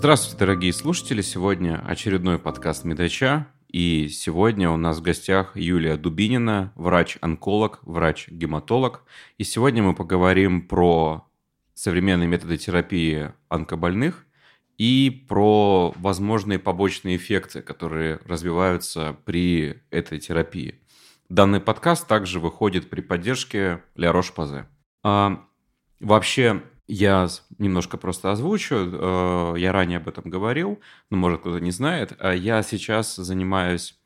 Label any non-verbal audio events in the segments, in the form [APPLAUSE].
Здравствуйте, дорогие слушатели! Сегодня очередной подкаст Медача. И сегодня у нас в гостях Юлия Дубинина, врач-онколог, врач-гематолог. И сегодня мы поговорим про современные методы терапии онкобольных и про возможные побочные эффекты, которые развиваются при этой терапии. Данный подкаст также выходит при поддержке Ля Рош-Пазе. А, вообще, я немножко просто озвучу. Э, я ранее об этом говорил, но, может, кто-то не знает. А я сейчас занимаюсь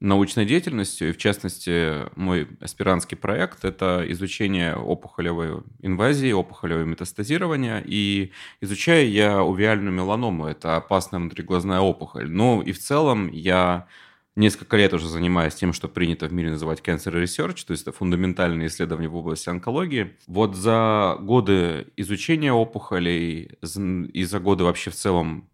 научной деятельностью, и в частности, мой аспирантский проект – это изучение опухолевой инвазии, опухолевого метастазирования, и изучаю я увиальную меланому, это опасная внутриглазная опухоль. Ну и в целом я несколько лет уже занимаюсь тем, что принято в мире называть cancer research, то есть это фундаментальные исследования в области онкологии. Вот за годы изучения опухолей и за годы вообще в целом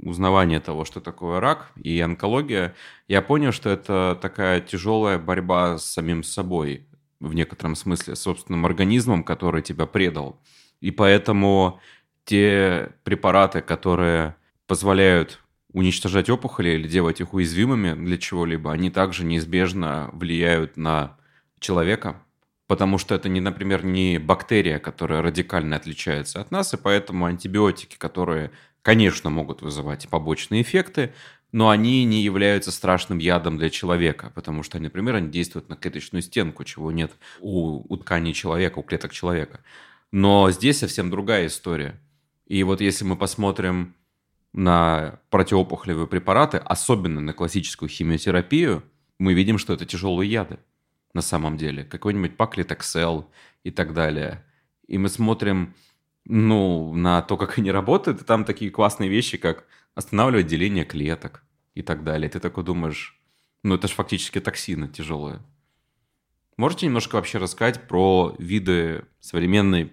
узнавания того, что такое рак и онкология, я понял, что это такая тяжелая борьба с самим собой, в некотором смысле, с собственным организмом, который тебя предал. И поэтому те препараты, которые позволяют уничтожать опухоли или делать их уязвимыми для чего-либо, они также неизбежно влияют на человека, потому что это, не, например, не бактерия, которая радикально отличается от нас, и поэтому антибиотики, которые, конечно, могут вызывать побочные эффекты, но они не являются страшным ядом для человека, потому что, например, они действуют на клеточную стенку, чего нет у, у тканей человека, у клеток человека. Но здесь совсем другая история. И вот если мы посмотрим на противоопухолевые препараты, особенно на классическую химиотерапию, мы видим, что это тяжелые яды на самом деле. Какой-нибудь паклитоксел и так далее. И мы смотрим ну, на то, как они работают, и там такие классные вещи, как останавливать деление клеток и так далее. Ты такой думаешь, ну это же фактически токсины тяжелые. Можете немножко вообще рассказать про виды современной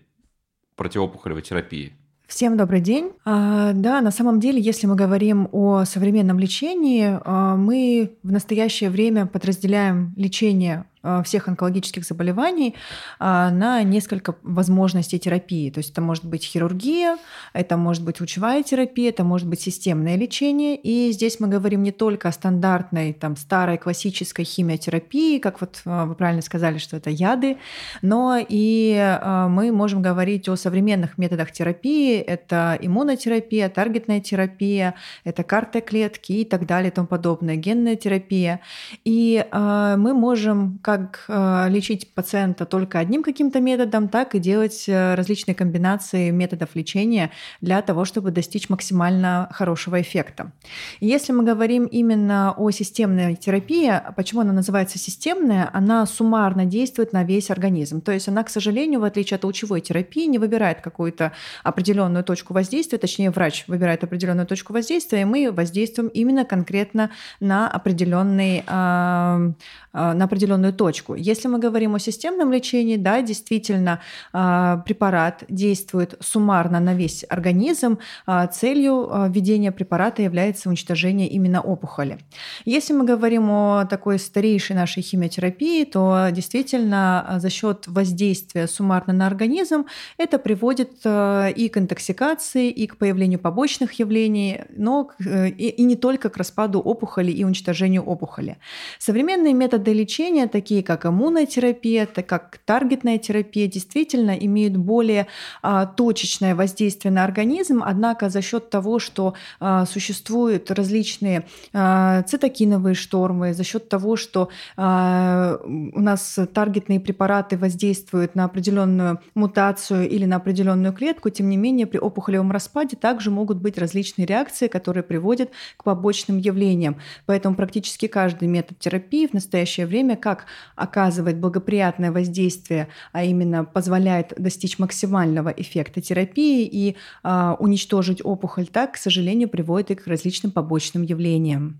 противоопухолевой терапии? Всем добрый день. А, да, на самом деле, если мы говорим о современном лечении, а, мы в настоящее время подразделяем лечение всех онкологических заболеваний а, на несколько возможностей терапии. То есть это может быть хирургия, это может быть лучевая терапия, это может быть системное лечение. И здесь мы говорим не только о стандартной, там, старой классической химиотерапии, как вот э, вы правильно сказали, что это яды, но и э, мы можем говорить о современных методах терапии. Это иммунотерапия, таргетная терапия, это карта клетки и так далее и тому подобное, генная терапия. И мы можем как э, лечить пациента только одним каким-то методом, так и делать э, различные комбинации методов лечения для того, чтобы достичь максимально хорошего эффекта. И если мы говорим именно о системной терапии, почему она называется системная, она суммарно действует на весь организм. То есть она, к сожалению, в отличие от лучевой терапии, не выбирает какую-то определенную точку воздействия, точнее врач выбирает определенную точку воздействия, и мы воздействуем именно конкретно на определенный, а, на определенную точку. Если мы говорим о системном лечении, да, действительно, а, препарат действует суммарно на весь организм. А, целью а, введения препарата является уничтожение именно опухоли. Если мы говорим о такой старейшей нашей химиотерапии, то действительно за счет воздействия суммарно на организм это приводит и к интоксикации, и к появлению побочных явлений, но э, и не только к распаду опухоли и уничтожению опухоли. Современные методы лечения, такие такие как иммунотерапия, так как таргетная терапия, действительно имеют более а, точечное воздействие на организм, однако за счет того, что а, существуют различные а, цитокиновые штормы, за счет того, что а, у нас таргетные препараты воздействуют на определенную мутацию или на определенную клетку, тем не менее при опухолевом распаде также могут быть различные реакции, которые приводят к побочным явлениям. Поэтому практически каждый метод терапии в настоящее время как оказывает благоприятное воздействие, а именно позволяет достичь максимального эффекта терапии и а, уничтожить опухоль, так, к сожалению, приводит и к различным побочным явлениям.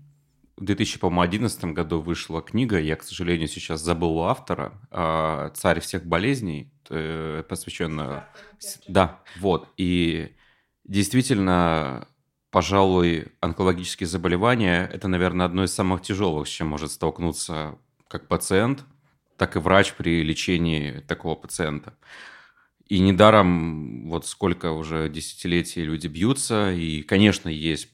В 2011 году вышла книга, я, к сожалению, сейчас забыл у автора, а, «Царь всех болезней», э, посвященная... Да, вот. И действительно, пожалуй, онкологические заболевания – это, наверное, одно из самых тяжелых, с чем может столкнуться как пациент, так и врач при лечении такого пациента. И недаром вот сколько уже десятилетий люди бьются, и, конечно, есть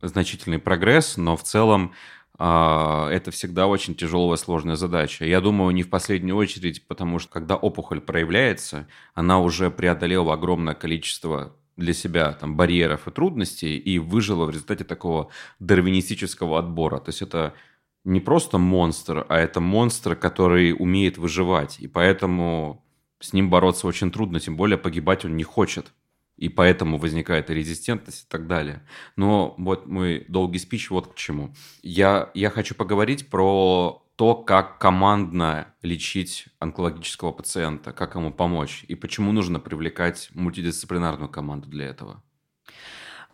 значительный прогресс, но в целом а, это всегда очень тяжелая, сложная задача. Я думаю, не в последнюю очередь, потому что когда опухоль проявляется, она уже преодолела огромное количество для себя там, барьеров и трудностей и выжила в результате такого дарвинистического отбора. То есть это не просто монстр, а это монстр, который умеет выживать. И поэтому с ним бороться очень трудно, тем более погибать он не хочет и поэтому возникает и резистентность и так далее. Но вот мой долгий спич вот к чему. Я, я хочу поговорить про то, как командно лечить онкологического пациента, как ему помочь, и почему нужно привлекать мультидисциплинарную команду для этого.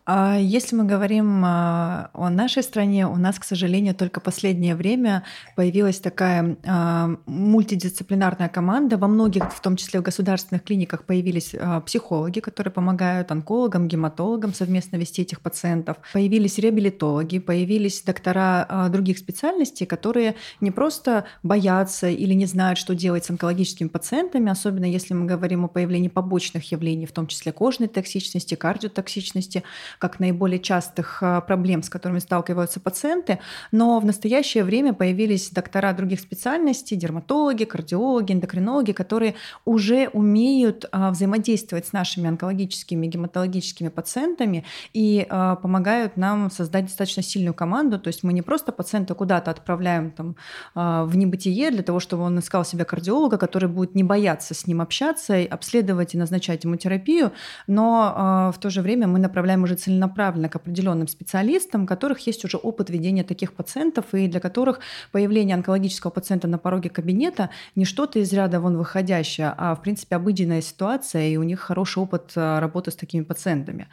А если мы говорим а, о нашей стране, у нас, к сожалению, только последнее время появилась такая а, мультидисциплинарная команда. Во многих, в том числе в государственных клиниках, появились психологи, которые помогают онкологам, гематологам совместно вести этих пациентов. Появились реабилитологи, появились доктора других специальностей, которые не просто боятся или не знают, что делать с онкологическими пациентами, особенно если мы говорим о появлении побочных явлений, в том числе кожной токсичности, кардиотоксичности, как наиболее частых а, проблем, с которыми сталкиваются пациенты, но в настоящее время появились доктора других специальностей, дерматологи, кардиологи, эндокринологи, которые уже умеют а, взаимодействовать с нашими онкологическими, гематологическими пациентами и а, помогают нам создать достаточно сильную команду. То есть мы не просто пациента куда-то отправляем там, в небытие для того, чтобы он искал себе кардиолога, который будет не бояться с ним общаться, обследовать и назначать ему терапию, но в то же время мы направляем уже целенаправленно к определенным специалистам, у которых есть уже опыт ведения таких пациентов и для которых появление онкологического пациента на пороге кабинета не что-то из ряда вон выходящее, а в принципе обыденная ситуация, и у них хороший опыт э, работы с такими пациентами.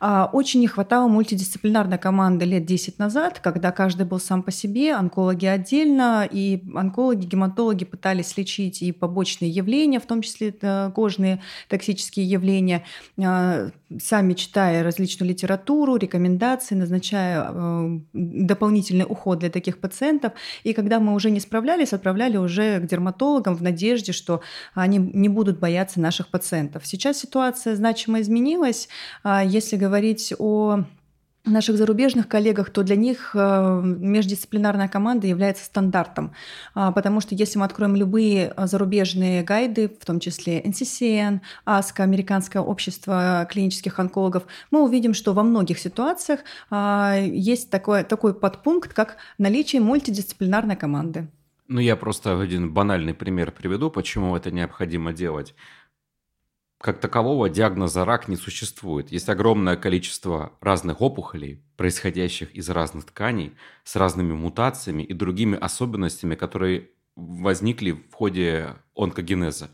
А, очень не хватало мультидисциплинарной команды лет 10 назад, когда каждый был сам по себе, онкологи отдельно, и онкологи, гематологи пытались лечить и побочные явления, в том числе кожные токсические явления, а, сами читая различную литературу, рекомендации, назначая э, дополнительный уход для таких пациентов. И когда мы уже не справлялись, отправляли уже к дерматологам в надежде, что они не будут бояться наших пациентов. Сейчас ситуация значимо изменилась. А если говорить о наших зарубежных коллегах, то для них э, междисциплинарная команда является стандартом, а, потому что если мы откроем любые э, зарубежные гайды, в том числе NCCN, ASCO, Американское общество клинических онкологов, мы увидим, что во многих ситуациях а, есть такой, такой подпункт, как наличие мультидисциплинарной команды. Ну, я просто один банальный пример приведу, почему это необходимо делать как такового диагноза рак не существует. Есть огромное количество разных опухолей, происходящих из разных тканей, с разными мутациями и другими особенностями, которые возникли в ходе онкогенеза.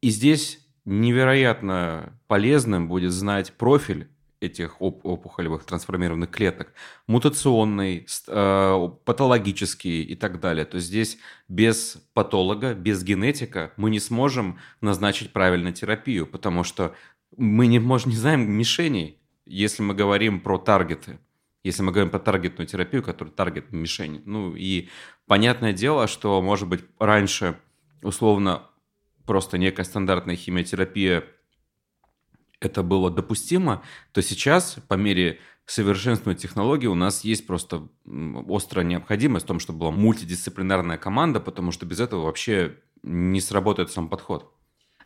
И здесь невероятно полезным будет знать профиль этих оп- опухолевых трансформированных клеток, мутационный, э, патологический и так далее. То есть здесь без патолога, без генетика мы не сможем назначить правильную терапию, потому что мы не, можем, не знаем мишеней, если мы говорим про таргеты. Если мы говорим про таргетную терапию, которая таргет мишень. Ну и понятное дело, что, может быть, раньше условно просто некая стандартная химиотерапия это было допустимо, то сейчас по мере совершенствования технологий у нас есть просто острая необходимость в том, чтобы была мультидисциплинарная команда, потому что без этого вообще не сработает сам подход.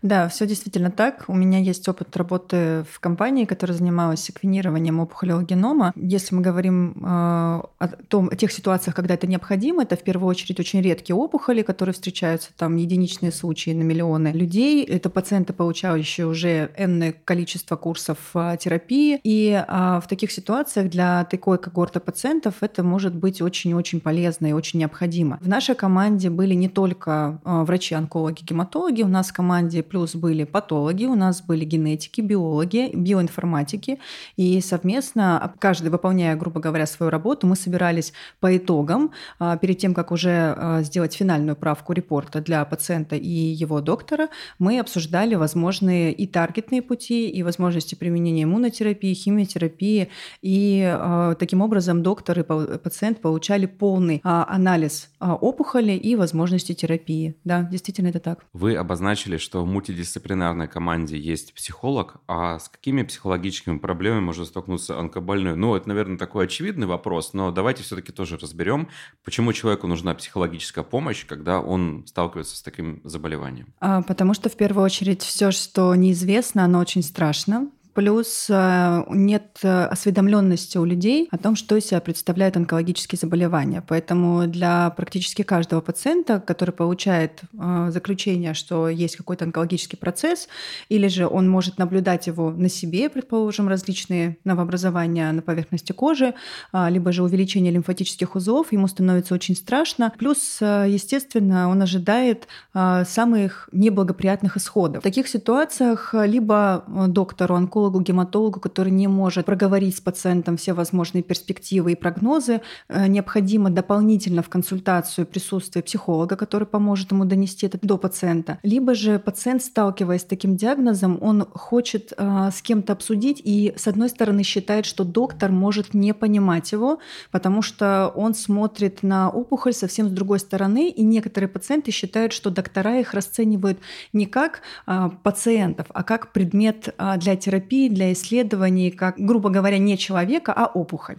Да, все действительно так. У меня есть опыт работы в компании, которая занималась секвенированием опухолевого генома. Если мы говорим э, о, том, о тех ситуациях, когда это необходимо, это в первую очередь очень редкие опухоли, которые встречаются там единичные случаи на миллионы людей. Это пациенты, получающие уже энное количество курсов э, терапии. И э, в таких ситуациях для такой когорты пациентов это может быть очень-очень полезно и очень необходимо. В нашей команде были не только э, врачи-онкологи, гематологи, у нас в команде плюс были патологи, у нас были генетики, биологи, биоинформатики. И совместно, каждый выполняя, грубо говоря, свою работу, мы собирались по итогам, а, перед тем, как уже а, сделать финальную правку репорта для пациента и его доктора, мы обсуждали возможные и таргетные пути, и возможности применения иммунотерапии, химиотерапии. И а, таким образом доктор и пациент получали полный анализ опухоли и возможности терапии. Да, действительно это так. Вы обозначили, что мультидисциплинарной команде есть психолог, а с какими психологическими проблемами может столкнуться онкобольной? Ну, это, наверное, такой очевидный вопрос, но давайте все-таки тоже разберем, почему человеку нужна психологическая помощь, когда он сталкивается с таким заболеванием. А, потому что в первую очередь все, что неизвестно, оно очень страшно плюс э, нет э, осведомленности у людей о том, что из себя представляют онкологические заболевания. Поэтому для практически каждого пациента, который получает э, заключение, что есть какой-то онкологический процесс, или же он может наблюдать его на себе, предположим, различные новообразования на поверхности кожи, либо же увеличение лимфатических узлов, ему становится очень страшно. Плюс, естественно, он ожидает самых неблагоприятных исходов. В таких ситуациях либо доктору онкологу онкологу, гематологу, который не может проговорить с пациентом все возможные перспективы и прогнозы, э, необходимо дополнительно в консультацию присутствие психолога, который поможет ему донести это до пациента. Либо же пациент, сталкиваясь с таким диагнозом, он хочет э, с кем-то обсудить и, с одной стороны, считает, что доктор может не понимать его, потому что он смотрит на опухоль совсем с другой стороны, и некоторые пациенты считают, что доктора их расценивают не как э, пациентов, а как предмет для терапии терапии, для исследований, как, грубо говоря, не человека, а опухоль.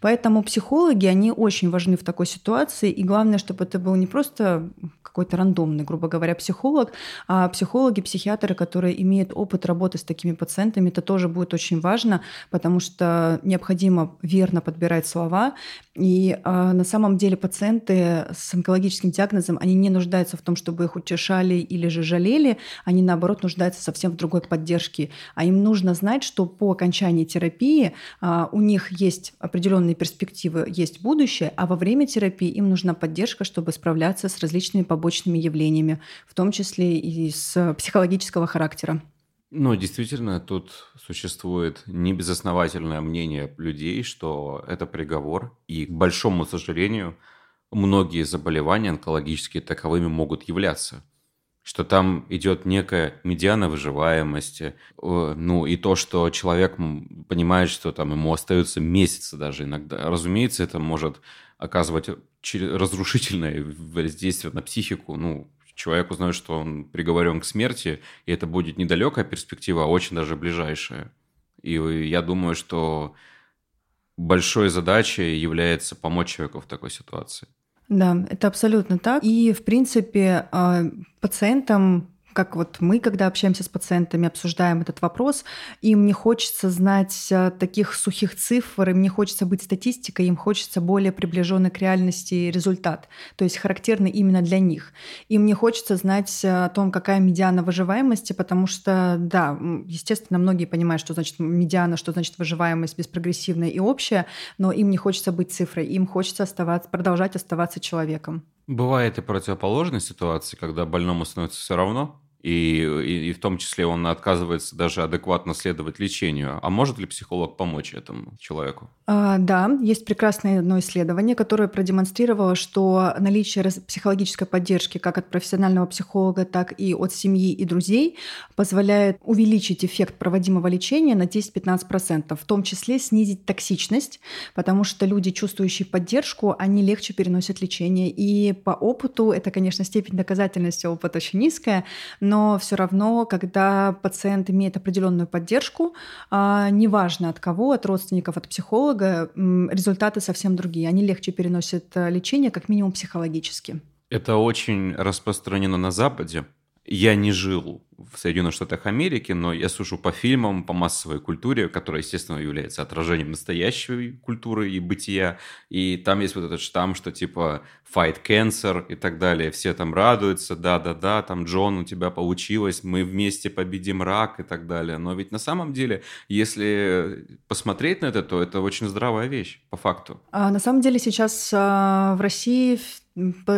Поэтому психологи, они очень важны в такой ситуации, и главное, чтобы это был не просто какой-то рандомный, грубо говоря, психолог, а психологи, психиатры, которые имеют опыт работы с такими пациентами, это тоже будет очень важно, потому что необходимо верно подбирать слова. И э, на самом деле пациенты с онкологическим диагнозом, они не нуждаются в том, чтобы их утешали или же жалели, они наоборот нуждаются совсем в другой поддержке. А им нужно знать, что по окончании терапии э, у них есть определенные перспективы, есть будущее, а во время терапии им нужна поддержка, чтобы справляться с различными побочными явлениями, в том числе и с психологического характера. Ну, действительно, тут существует небезосновательное мнение людей, что это приговор, и, к большому сожалению, многие заболевания онкологические таковыми могут являться. Что там идет некая медиана выживаемости, ну и то, что человек понимает, что там ему остаются месяцы даже иногда. Разумеется, это может оказывать разрушительное воздействие на психику. Ну, человек узнает, что он приговорен к смерти, и это будет недалекая перспектива, а очень даже ближайшая. И я думаю, что большой задачей является помочь человеку в такой ситуации. Да, это абсолютно так. И, в принципе, а, пациентам как вот мы, когда общаемся с пациентами, обсуждаем этот вопрос, им не хочется знать э, таких сухих цифр, им не хочется быть статистикой, им хочется более приближенный к реальности результат, то есть характерный именно для них. Им не хочется знать э, о том, какая медиана выживаемости, потому что, да, естественно, многие понимают, что значит медиана, что значит выживаемость беспрогрессивная и общая, но им не хочется быть цифрой, им хочется оставаться, продолжать оставаться человеком. Бывает и противоположная ситуация, когда больному становится все равно, и, и, и в том числе он отказывается даже адекватно следовать лечению. А может ли психолог помочь этому человеку? А, да, есть прекрасное одно исследование, которое продемонстрировало, что наличие психологической поддержки как от профессионального психолога, так и от семьи и друзей позволяет увеличить эффект проводимого лечения на 10-15%, в том числе снизить токсичность, потому что люди, чувствующие поддержку, они легче переносят лечение. И по опыту, это, конечно, степень доказательности опыта очень низкая, но все равно, когда пациент имеет определенную поддержку, а, неважно от кого, от родственников, от психолога, результаты совсем другие. Они легче переносят э, лечение, как минимум психологически. Это очень распространено на Западе. Я не жил в Соединенных Штатах Америки, но я сужу по фильмам, по массовой культуре, которая, естественно, является отражением настоящей культуры и бытия. И там есть вот этот штамм, что типа fight cancer и так далее. Все там радуются, да-да-да, там Джон, у тебя получилось, мы вместе победим рак и так далее. Но ведь на самом деле, если посмотреть на это, то это очень здравая вещь, по факту. А на самом деле сейчас а, в России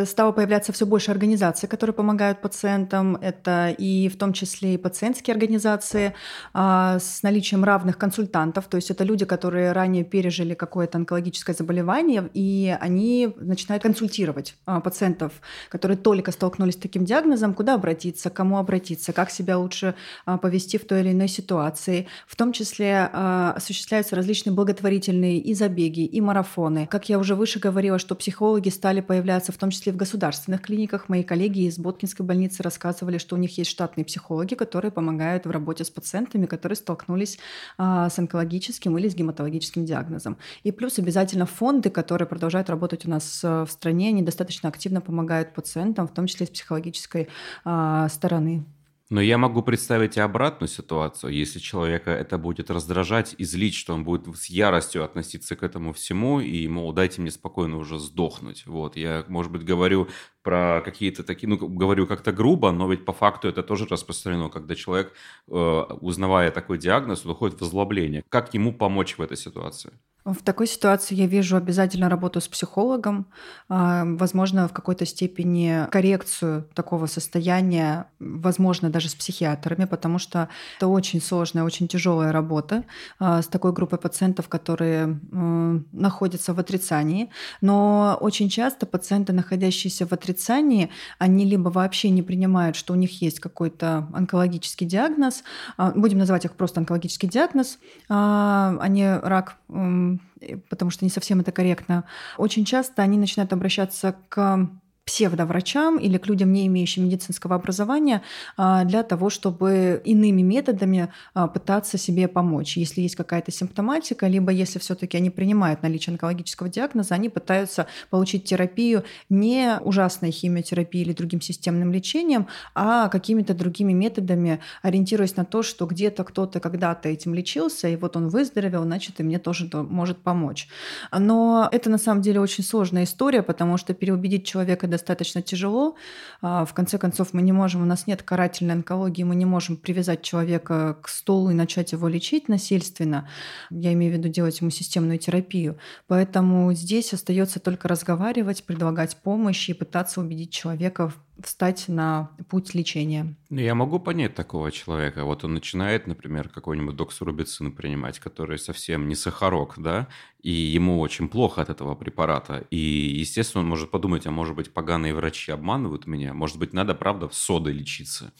стало появляться все больше организаций, которые помогают пациентам. Это и в том числе и пациентские организации а, с наличием равных консультантов. То есть это люди, которые ранее пережили какое-то онкологическое заболевание, и они начинают консультировать а, пациентов, которые только столкнулись с таким диагнозом, куда обратиться, кому обратиться, как себя лучше а, повести в той или иной ситуации. В том числе осуществляются различные благотворительные и забеги, и марафоны. Как я уже выше говорила, что психологи стали появляться в том числе в государственных клиниках. Мои коллеги из Боткинской больницы рассказывали, что у них есть штатные психологи, психологи, которые помогают в работе с пациентами, которые столкнулись а, с онкологическим или с гематологическим диагнозом. И плюс обязательно фонды, которые продолжают работать у нас в стране, они достаточно активно помогают пациентам, в том числе с психологической а, стороны. Но я могу представить и обратную ситуацию. Если человека это будет раздражать и злить, что он будет с яростью относиться к этому всему, и, мол, дайте мне спокойно уже сдохнуть. Вот, я, может быть, говорю про какие-то такие, ну, говорю как-то грубо, но ведь по факту это тоже распространено, когда человек, э, узнавая такой диагноз, уходит в озлобление. Как ему помочь в этой ситуации? В такой ситуации я вижу обязательно работу с психологом, а, возможно, в какой-то степени коррекцию такого состояния, возможно, даже с психиатрами, потому что это очень сложная, очень тяжелая работа а, с такой группой пациентов, которые находятся в отрицании. Но очень часто пациенты, находящиеся в отрицании, они либо вообще не принимают, что у них есть какой-то онкологический диагноз, а, будем называть их просто онкологический диагноз, они рак потому что не совсем это корректно, очень часто они начинают обращаться к псевдоврачам или к людям, не имеющим медицинского образования, а, для того, чтобы иными методами а, пытаться себе помочь. Если есть какая-то симптоматика, либо если все-таки они принимают наличие онкологического диагноза, они пытаются получить терапию не ужасной химиотерапией или другим системным лечением, а какими-то другими методами, ориентируясь на то, что где-то кто-то когда-то этим лечился, и вот он выздоровел, значит, и мне тоже может помочь. Но это на самом деле очень сложная история, потому что переубедить человека достаточно тяжело. А, в конце концов, мы не можем, у нас нет карательной онкологии, мы не можем привязать человека к столу и начать его лечить насильственно. Я имею в виду делать ему системную терапию. Поэтому здесь остается только разговаривать, предлагать помощь и пытаться убедить человека встать на путь лечения. Ну, я могу понять такого человека. Вот он начинает, например, какой-нибудь доксурубицин принимать, который совсем не сахарок, да, и ему очень плохо от этого препарата. И, естественно, он может подумать, а может быть, поганые врачи обманывают меня, может быть, надо, правда, содой лечиться.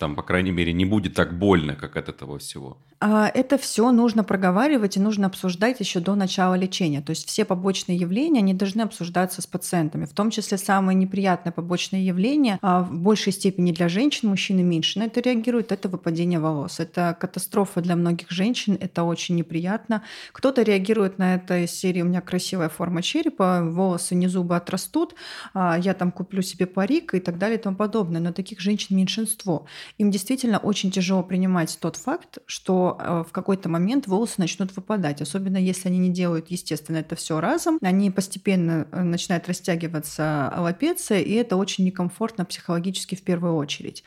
Там, по крайней мере, не будет так больно, как от этого всего. А это все нужно проговаривать и нужно обсуждать еще до начала лечения. То есть все побочные явления, они должны обсуждаться с пациентами. В том числе самые неприятные побочные явления, а в большей степени для женщин, мужчины меньше на это реагируют, это выпадение волос. Это катастрофа для многих женщин, это очень неприятно. Кто-то реагирует на это из серии «У меня красивая форма черепа, волосы не зубы отрастут, а я там куплю себе парик» и так далее и тому подобное. Но таких женщин меньшинство. Им действительно очень тяжело принимать тот факт, что Э, в какой-то момент волосы начнут выпадать, особенно если они не делают, естественно, это все разом. Они постепенно э, начинают растягиваться аллопеция, и это очень некомфортно психологически в первую очередь.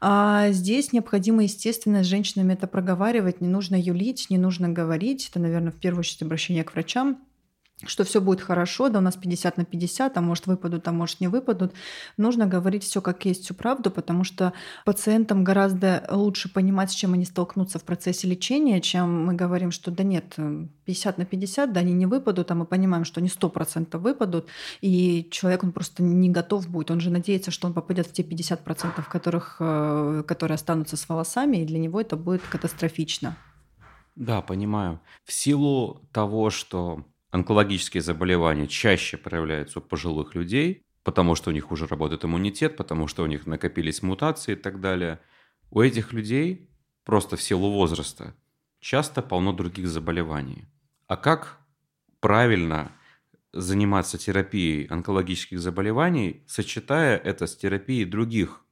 А здесь необходимо, естественно, с женщинами это проговаривать, не нужно юлить, не нужно говорить. Это, наверное, в первую очередь обращение к врачам что все будет хорошо, да у нас 50 на 50, а может выпадут, а может не выпадут. Нужно говорить все как есть, всю правду, потому что пациентам гораздо лучше понимать, с чем они столкнутся в процессе лечения, чем мы говорим, что да нет, 50 на 50, да они не выпадут, а мы понимаем, что они 100% выпадут, и человек, он просто не готов будет, он же надеется, что он попадет в те 50%, которых, э, которые останутся с волосами, и для него это будет катастрофично. Да, понимаю. В силу того, что онкологические заболевания чаще проявляются у пожилых людей, потому что у них уже работает иммунитет, потому что у них накопились мутации и так далее. У этих людей просто в силу возраста часто полно других заболеваний. А как правильно заниматься терапией онкологических заболеваний, сочетая это с терапией других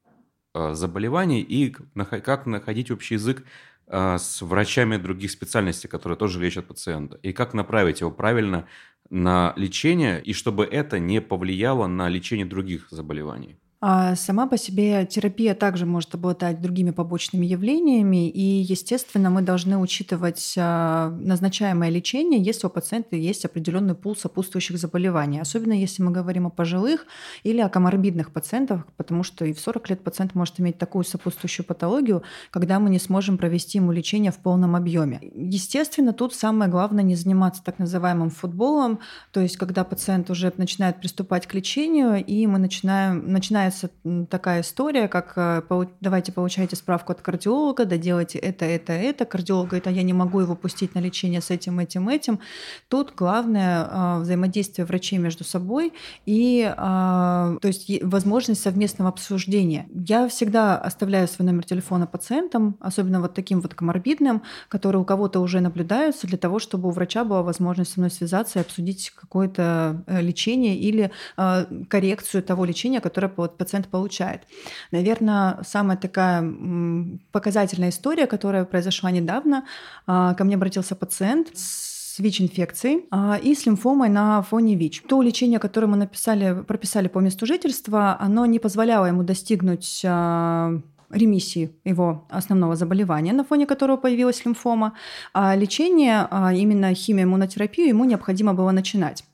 э, заболеваний и как находить общий язык с врачами других специальностей, которые тоже лечат пациента, и как направить его правильно на лечение, и чтобы это не повлияло на лечение других заболеваний. А сама по себе терапия также может обладать другими побочными явлениями, и, естественно, мы должны учитывать а, назначаемое лечение, если у пациента есть определенный пул сопутствующих заболеваний, особенно если мы говорим о пожилых или о коморбидных пациентах, потому что и в 40 лет пациент может иметь такую сопутствующую патологию, когда мы не сможем провести ему лечение в полном объеме. Естественно, тут самое главное не заниматься так называемым футболом, то есть когда пациент уже начинает приступать к лечению, и мы начинаем, начинает начинается такая история, как э, давайте получайте справку от кардиолога, да делайте это, это, это. Кардиолог говорит, а я не могу его пустить на лечение с этим, этим, этим. Тут главное а, взаимодействие врачей между собой и а, то есть возможность совместного обсуждения. Я всегда оставляю свой номер телефона пациентам, особенно вот таким вот коморбидным, которые у кого-то уже наблюдаются, для того, чтобы у врача была возможность со мной связаться и обсудить какое-то э, лечение или а, коррекцию того лечения, которое пациент получает. Наверное, самая такая показательная история, которая произошла недавно, ко мне обратился пациент с с ВИЧ-инфекцией а, и с лимфомой на фоне ВИЧ. То лечение, которое мы написали, прописали по месту жительства, оно не позволяло ему достигнуть а, ремиссии его основного заболевания, на фоне которого появилась лимфома, а лечение, а именно химиоиммунотерапию, ему необходимо было начинать.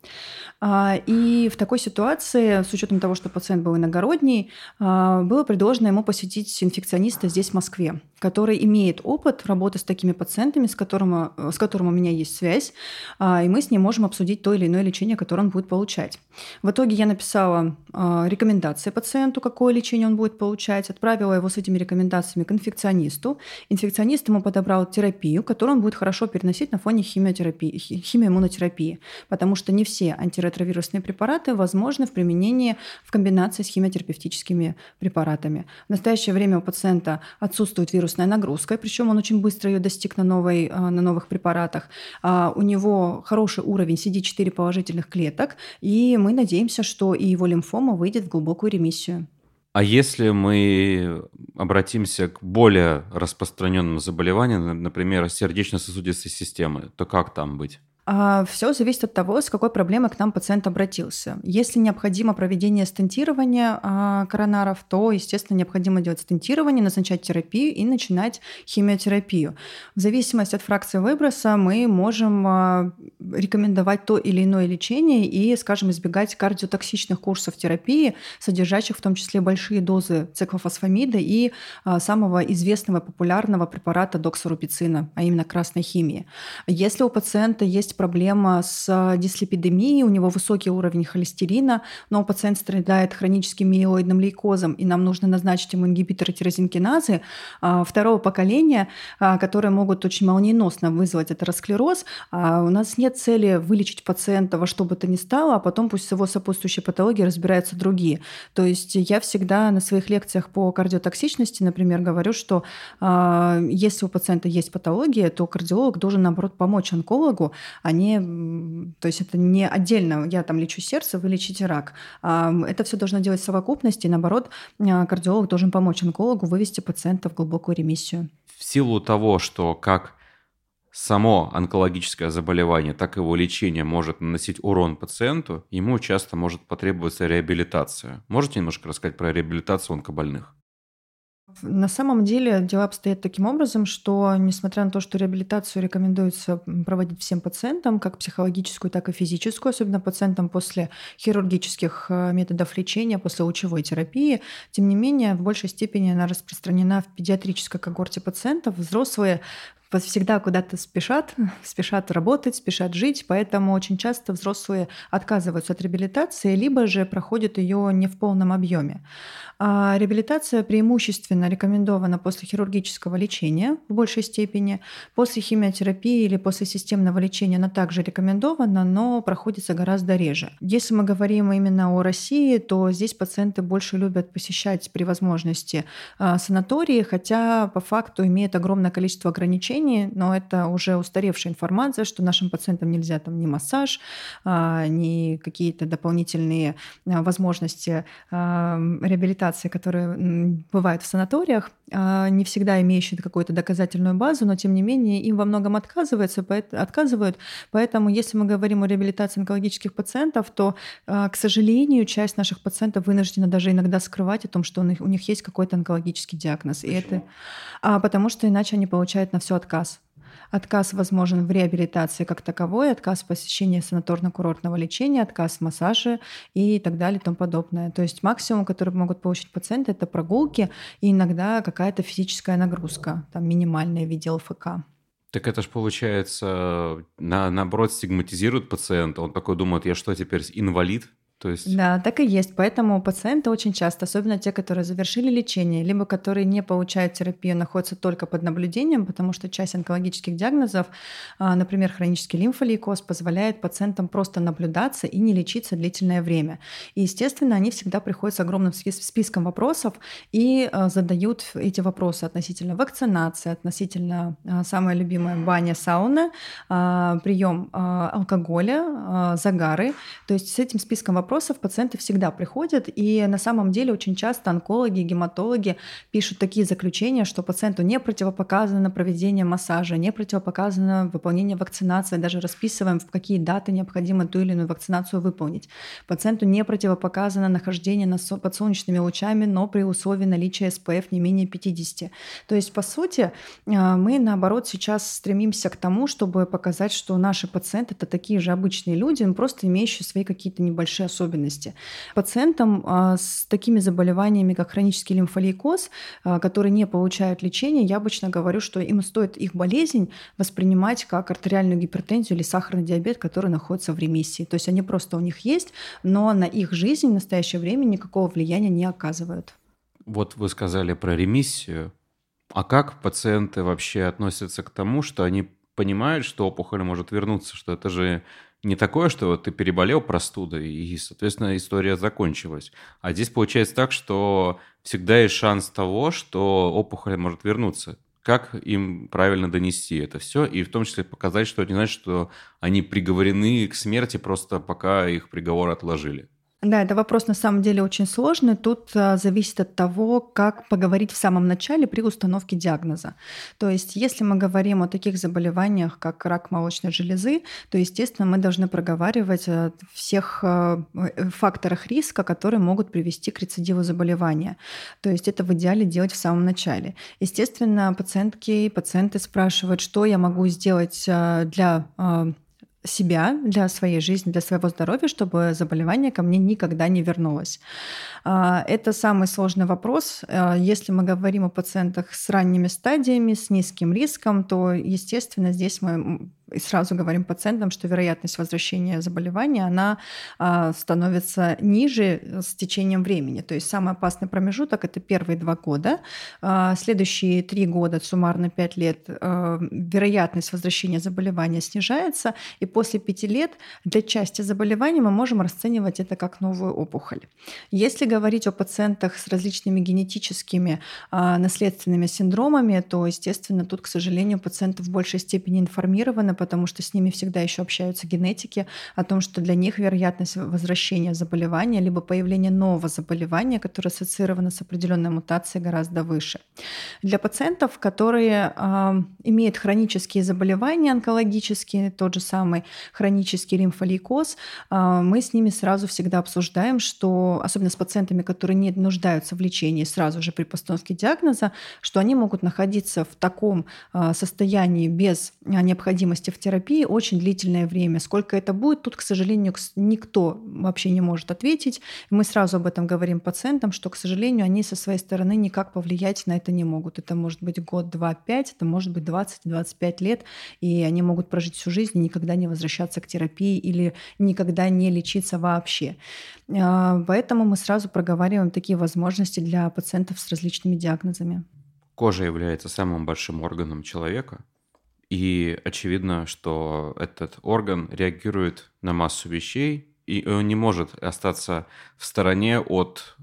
А, и в такой ситуации, с учетом того, что пациент был иногородний, а, было предложено ему посетить инфекциониста здесь, в Москве, который имеет опыт работы с такими пациентами, с которым, с которым у меня есть связь, а, и мы с ним можем обсудить то или иное лечение, которое он будет получать. В итоге я написала рекомендации пациенту, какое лечение он будет получать, отправила его с этими рекомендациями к инфекционисту. Инфекционист ему подобрал терапию, которую он будет хорошо переносить на фоне химиотерапии, химиоиммунотерапии, потому что не все антиретровирусные ретровирусные препараты возможны в применении в комбинации с химиотерапевтическими препаратами. В настоящее время у пациента отсутствует вирусная нагрузка, причем он очень быстро ее достиг на, новой, а, на новых препаратах. А, у него хороший уровень CD4 положительных клеток, и мы надеемся, что и его лимфома выйдет в глубокую ремиссию. А если мы обратимся к более распространенным заболеваниям, например, сердечно-сосудистой системы, то как там быть? А, Все зависит от того, с какой проблемой к нам пациент обратился. Если необходимо проведение стентирования а, коронаров, то, естественно, необходимо делать стентирование, назначать терапию и начинать химиотерапию. В зависимости от фракции выброса мы можем а, рекомендовать то или иное лечение и, скажем, избегать кардиотоксичных курсов терапии, содержащих в том числе большие дозы циклофосфамида и самого известного популярного препарата доксорубицина, а именно красной химии. Если у пациента есть проблема с а, дислепидемией, у него высокий уровень холестерина, но пациент страдает хроническим миелоидным лейкозом, и нам нужно назначить ему ингибиторы тирозинкиназы а, второго поколения, а, которые могут очень молниеносно вызвать атеросклероз. У нас нет цели вылечить пациента во что бы то ни стало, а потом пусть с его сопутствующей патологией разбираются другие. То есть я всегда на своих лекциях по кардиотоксичности, например, говорю, что если у пациента есть патология, то кардиолог должен, наоборот, помочь онкологу, они, то есть это не отдельно, я там лечу сердце, вы лечите рак. Это все должно делать в совокупности, и наоборот, а, кардиолог должен помочь онкологу вывести пациента в глубокую ремиссию. В силу того, что как само онкологическое заболевание, так и его лечение может наносить урон пациенту, ему часто может потребоваться реабилитация. Можете немножко рассказать про реабилитацию онкобольных? На самом деле дела обстоят таким образом, что несмотря на то, что реабилитацию рекомендуется проводить всем пациентам, как психологическую, так и физическую, особенно пациентам после хирургических э, методов лечения, после лучевой терапии, тем не менее в большей степени она распространена в педиатрической когорте пациентов. Взрослые всегда куда-то спешат, [LAUGHS] спешат работать, спешат жить, поэтому очень часто взрослые отказываются от реабилитации, либо же проходят ее не в полном объеме. А реабилитация преимущественно рекомендована после хирургического лечения в большей степени. После химиотерапии или после системного лечения она также рекомендована, но проходится гораздо реже. Если мы говорим именно о России, то здесь пациенты больше любят посещать при возможности а, санатории, хотя по факту имеет огромное количество ограничений, но это уже устаревшая информация, что нашим пациентам нельзя там ни массаж, а, ни какие-то дополнительные возможности реабилитации рекомендации, которые бывают в санаториях, а, не всегда имеющие какую-то доказательную базу, но тем не менее им во многом отказываются, отказывают. Поэтому если мы говорим о реабилитации онкологических пациентов, то, а, к сожалению, часть наших пациентов вынуждена даже иногда скрывать о том, что у них, у них есть какой-то онкологический диагноз. И это, а, потому что иначе они получают на все отказ. Отказ возможен в реабилитации как таковой, отказ в посещении санаторно-курортного лечения, отказ в массаже и так далее и тому подобное. То есть максимум, который могут получить пациенты, это прогулки и иногда какая-то физическая нагрузка, там минимальная в виде ЛФК. Так это же получается, на, наоборот, стигматизирует пациента. Он такой думает, я что, теперь инвалид? То есть... Да, так и есть. Поэтому пациенты очень часто, особенно те, которые завершили лечение, либо которые не получают терапию, находятся только под наблюдением, потому что часть онкологических диагнозов, а, например, хронический лимфолейкоз, позволяет пациентам просто наблюдаться и не лечиться длительное время. И, естественно, они всегда приходят с огромным списком вопросов и а, задают эти вопросы относительно вакцинации, относительно а, самая любимая баня, сауна, прием алкоголя, загары. То есть с этим списком вопросов вопросов пациенты всегда приходят, и на самом деле очень часто онкологи, гематологи пишут такие заключения, что пациенту не противопоказано проведение массажа, не противопоказано выполнение вакцинации, даже расписываем, в какие даты необходимо ту или иную вакцинацию выполнить. Пациенту не противопоказано нахождение под солнечными лучами, но при условии наличия SPF не менее 50. То есть, по сути, а, мы, наоборот, сейчас стремимся к тому, чтобы показать, что наши пациенты — это такие же обычные люди, просто имеющие свои какие-то небольшие особенности особенности. Пациентам а, с такими заболеваниями, как хронический лимфолейкоз, а, которые не получают лечения, я обычно говорю, что им стоит их болезнь воспринимать как артериальную гипертензию или сахарный диабет, который находится в ремиссии. То есть они просто у них есть, но на их жизнь в настоящее время никакого влияния не оказывают. Вот вы сказали про ремиссию. А как пациенты вообще относятся к тому, что они понимают, что опухоль может вернуться, что это же не такое, что вот ты переболел простудой, и, соответственно, история закончилась. А здесь получается так, что всегда есть шанс того, что опухоль может вернуться. Как им правильно донести это все, и в том числе показать, что это не значит, что они приговорены к смерти просто пока их приговор отложили. Да, это вопрос на самом деле очень сложный. Тут а, зависит от того, как поговорить в самом начале при установке диагноза. То есть, если мы говорим о таких заболеваниях, как рак молочной железы, то, естественно, мы должны проговаривать о всех а, э, факторах риска, которые могут привести к рецидиву заболевания. То есть, это в идеале делать в самом начале. Естественно, пациентки и пациенты спрашивают, что я могу сделать для себя, для своей жизни, для своего здоровья, чтобы заболевание ко мне никогда не вернулось. А, это самый сложный вопрос. А, если мы говорим о пациентах с ранними стадиями, с низким риском, то, естественно, здесь мы и сразу говорим пациентам, что вероятность возвращения заболевания, она а, становится ниже с течением времени. То есть самый опасный промежуток – это первые два года. А, следующие три года, суммарно пять лет, а, вероятность возвращения заболевания снижается, и после пяти лет для части заболеваний мы можем расценивать это как новую опухоль. Если говорить о пациентах с различными генетическими наследственными синдромами, то, естественно, тут, к сожалению, пациенты в большей степени информированы потому что с ними всегда еще общаются генетики, о том, что для них вероятность возвращения заболевания либо появления нового заболевания, которое ассоциировано с определенной мутацией, гораздо выше. Для пациентов, которые э, имеют хронические заболевания онкологические, тот же самый хронический лимфолейкоз, э, мы с ними сразу всегда обсуждаем, что, особенно с пациентами, которые не нуждаются в лечении сразу же при постановке диагноза, что они могут находиться в таком э, состоянии без необходимости в терапии очень длительное время. Сколько это будет, тут, к сожалению, никто вообще не может ответить. Мы сразу об этом говорим пациентам, что, к сожалению, они со своей стороны никак повлиять на это не могут. Это может быть год, два, пять, это может быть 20-25 лет, и они могут прожить всю жизнь и никогда не возвращаться к терапии или никогда не лечиться вообще. А, поэтому мы сразу проговариваем такие возможности для пациентов с различными диагнозами. Кожа является самым большим органом человека, и очевидно, что этот орган реагирует на массу вещей, и он не может остаться в стороне от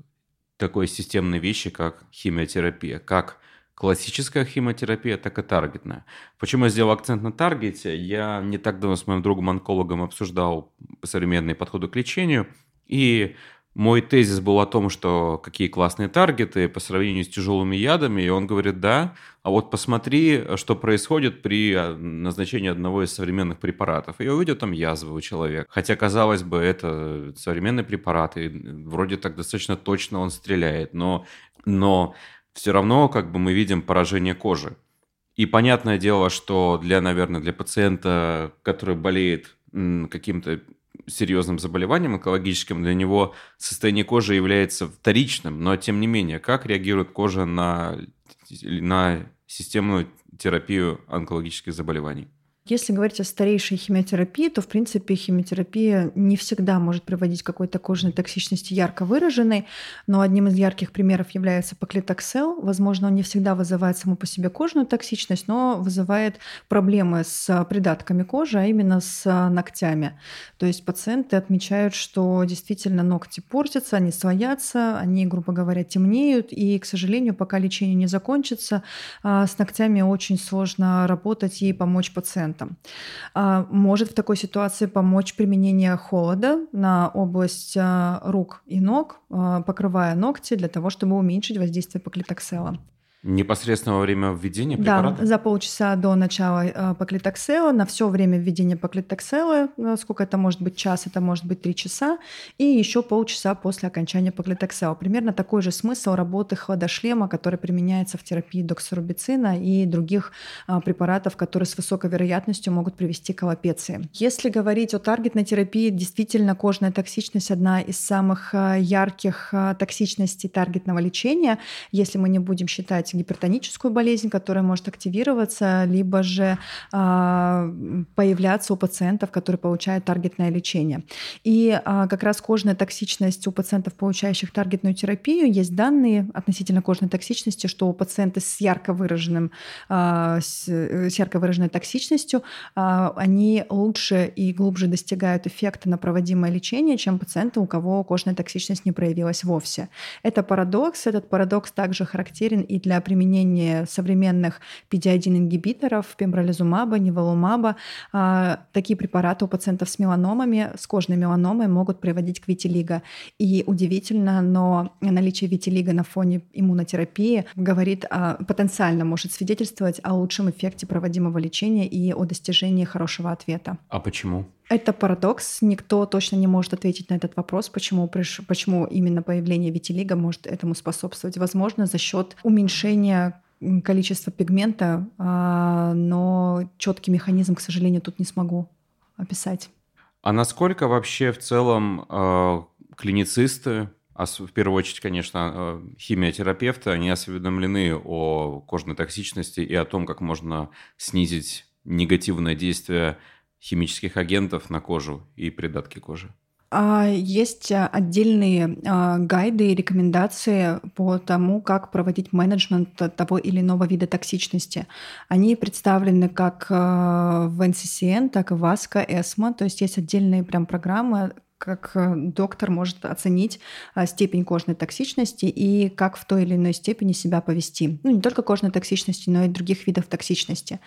такой системной вещи, как химиотерапия, как классическая химиотерапия, так и таргетная. Почему я сделал акцент на таргете? Я не так давно с моим другом-онкологом обсуждал современные подходы к лечению, и мой тезис был о том, что какие классные таргеты по сравнению с тяжелыми ядами, и он говорит, да, а вот посмотри, что происходит при а, назначении одного из современных препаратов. И я увидел там язвы у человека. Хотя, казалось бы, это современный препарат, и вроде так достаточно точно он стреляет, но, но все равно как бы мы видим поражение кожи. И понятное дело, что для, наверное, для пациента, который болеет каким-то серьезным заболеванием онкологическим, для него состояние кожи является вторичным, но тем не менее, как реагирует кожа на, на системную терапию онкологических заболеваний? Если говорить о старейшей химиотерапии, то, в принципе, химиотерапия не всегда может приводить к какой-то кожной токсичности ярко выраженной, но одним из ярких примеров является поклитоксел. Возможно, он не всегда вызывает саму по себе кожную токсичность, но вызывает проблемы с придатками кожи, а именно с ногтями. То есть пациенты отмечают, что действительно ногти портятся, они слоятся, они, грубо говоря, темнеют, и, к сожалению, пока лечение не закончится, а, с ногтями очень сложно работать и помочь пациенту пациентам. А, может в такой ситуации помочь применение холода на область а, рук и ног, а, покрывая ногти для того, чтобы уменьшить воздействие поклитоксела. Непосредственно во время введения препарата? Да, за полчаса до начала э, поклитоксела, на все время введения поклитоксела, э, сколько это может быть, час, это может быть три часа, и еще полчаса после окончания поклитоксела. Примерно такой же смысл работы хладошлема, который применяется в терапии доксорубицина и других а, препаратов, которые с высокой вероятностью могут привести к аллопеции. Если говорить о таргетной терапии, действительно кожная токсичность одна из самых э, ярких токсичностей таргетного лечения, если мы не будем считать гипертоническую болезнь, которая может активироваться, либо же а, появляться у пациентов, которые получают таргетное лечение. И а, как раз кожная токсичность у пациентов, получающих таргетную терапию, есть данные относительно кожной токсичности, что у пациентов с ярко выраженным, а, с, с ярко выраженной токсичностью они лучше и глубже достигают эффекта на проводимое лечение, чем пациенты, у кого кожная токсичность не проявилась вовсе. Это парадокс. Этот парадокс также характерен и для применение современных PD-1-ингибиторов, пембролизумаба, неволумаба. А, такие препараты у пациентов с меланомами, с кожной меланомой могут приводить к витилиго. И удивительно, но наличие витилиго на фоне иммунотерапии говорит, о, потенциально может свидетельствовать о лучшем эффекте проводимого лечения и о достижении хорошего ответа. А почему? Это парадокс. Никто точно не может ответить на этот вопрос, почему, почему именно появление витилиго может этому способствовать. Возможно, за счет уменьшения количества пигмента, а, но четкий механизм, к сожалению, тут не смогу описать. А насколько вообще в целом а, клиницисты, а в первую очередь, конечно, химиотерапевты, они осведомлены о кожной токсичности и о том, как можно снизить негативное действие химических агентов на кожу и придатки кожи? А, есть а, отдельные а, гайды и рекомендации по тому, как проводить менеджмент того или иного вида токсичности. Они представлены как в NCCN, так и в ASCO, ESMO, то есть есть отдельные прям программы, как э, доктор может оценить а, степень кожной токсичности и как в той или иной степени себя повести. Ну, не только кожной токсичности, но и других видов токсичности.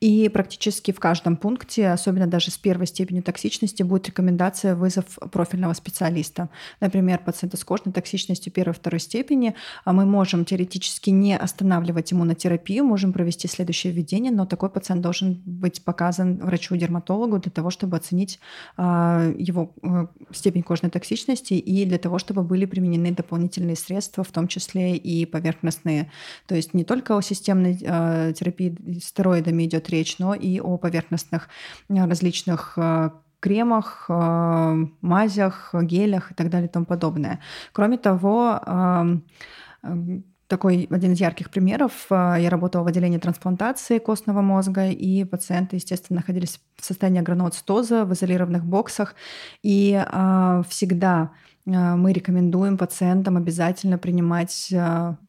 И практически в каждом пункте, особенно даже с первой степенью токсичности, будет рекомендация вызов профильного специалиста. Например, пациента с кожной токсичностью первой-второй степени а мы можем теоретически не останавливать иммунотерапию, можем провести следующее введение, но такой пациент должен быть показан врачу-дерматологу для того, чтобы оценить а, его э, степень кожной токсичности и для того, чтобы были применены дополнительные средства, в том числе и поверхностные. То есть не только о системной э, терапии стероидами идет речь, но и о поверхностных э, различных э, кремах, э, мазях, гелях и так далее и тому подобное. Кроме того, э, такой один из ярких примеров. Э, я работала в отделении трансплантации костного мозга, и пациенты, естественно, находились в состоянии агроноцитоза в изолированных боксах. И а, всегда а, мы рекомендуем пациентам обязательно принимать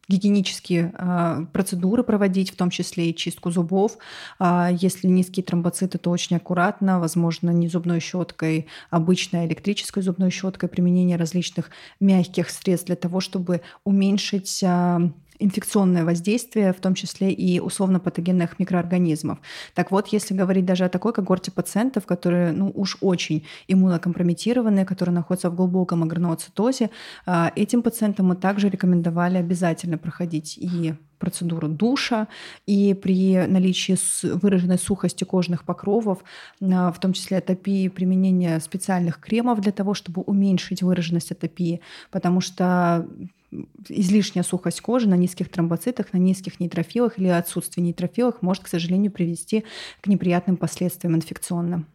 гигиенические а, процедуры проводить, в том числе и чистку зубов. Если низкие тромбоциты, то очень аккуратно, возможно, не зубной щеткой, обычной электрической зубной щеткой, применение различных мягких средств для того, чтобы уменьшить инфекционное воздействие, в том числе и условно-патогенных микроорганизмов. Так вот, если говорить даже о такой когорте пациентов, которые ну, уж очень иммунокомпрометированные, которые находятся в глубоком агроноцитозе, а, этим пациентам мы также рекомендовали обязательно проходить и процедуру душа, и при наличии выраженной сухости кожных покровов, а, в том числе атопии, применение специальных кремов для того, чтобы уменьшить выраженность атопии, потому что излишняя сухость кожи на низких тромбоцитах, на низких нейтрофилах или отсутствие нейтрофилов может, к сожалению, привести к неприятным последствиям инфекционным.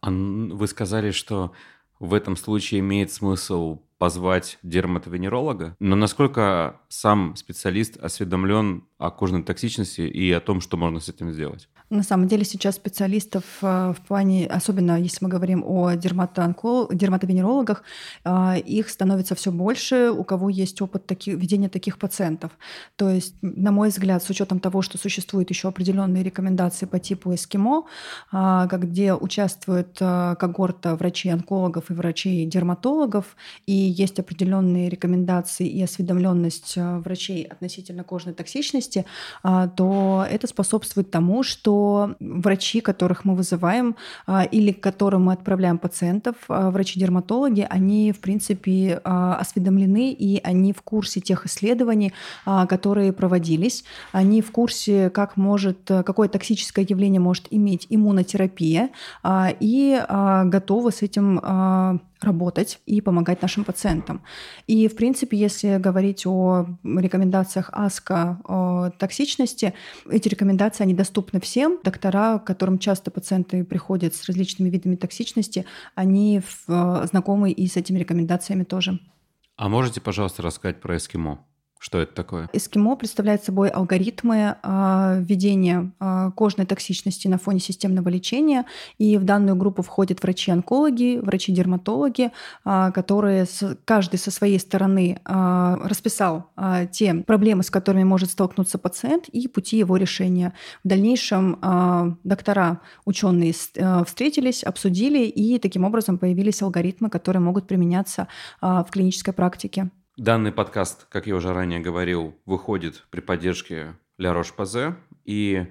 А вы сказали, что в этом случае имеет смысл позвать дерматовенеролога, но насколько сам специалист осведомлен о кожной токсичности и о том, что можно с этим сделать? На самом деле сейчас специалистов э, в плане, особенно если мы говорим о дерматовенерологах, э, их становится все больше, у кого есть опыт таки, ведения таких пациентов. То есть, на мой взгляд, с учетом того, что существуют еще определенные рекомендации по типу эскимо, э, где участвует когорта врачей-онкологов и врачей-дерматологов, и есть определенные рекомендации и осведомленность врачей относительно кожной токсичности, то это способствует тому, что врачи, которых мы вызываем а, или к которым мы отправляем пациентов, а, врачи-дерматологи, они, в принципе, а, осведомлены и они в курсе тех исследований, которые проводились. Они в курсе, как может, какое токсическое явление может иметь иммунотерапия и готовы с этим работать и помогать нашим пациентам. И, в принципе, если говорить о рекомендациях АСКО о токсичности, эти рекомендации, они доступны всем. Доктора, к которым часто пациенты приходят с различными видами токсичности, они знакомы и с этими рекомендациями тоже. А можете, пожалуйста, рассказать про эскимо? Что это такое? Эскимо представляет собой алгоритмы а, введения а, кожной токсичности на фоне системного лечения. И в данную группу входят врачи-онкологи, врачи-дерматологи, а, которые каждый со своей стороны расписал те проблемы, с которыми может столкнуться пациент, и пути его решения. В дальнейшем доктора, ученые встретились, обсудили, и таким образом появились алгоритмы, которые могут применяться в клинической практике. Данный подкаст, как я уже ранее говорил, выходит при поддержке Ля Рош-Пазе, и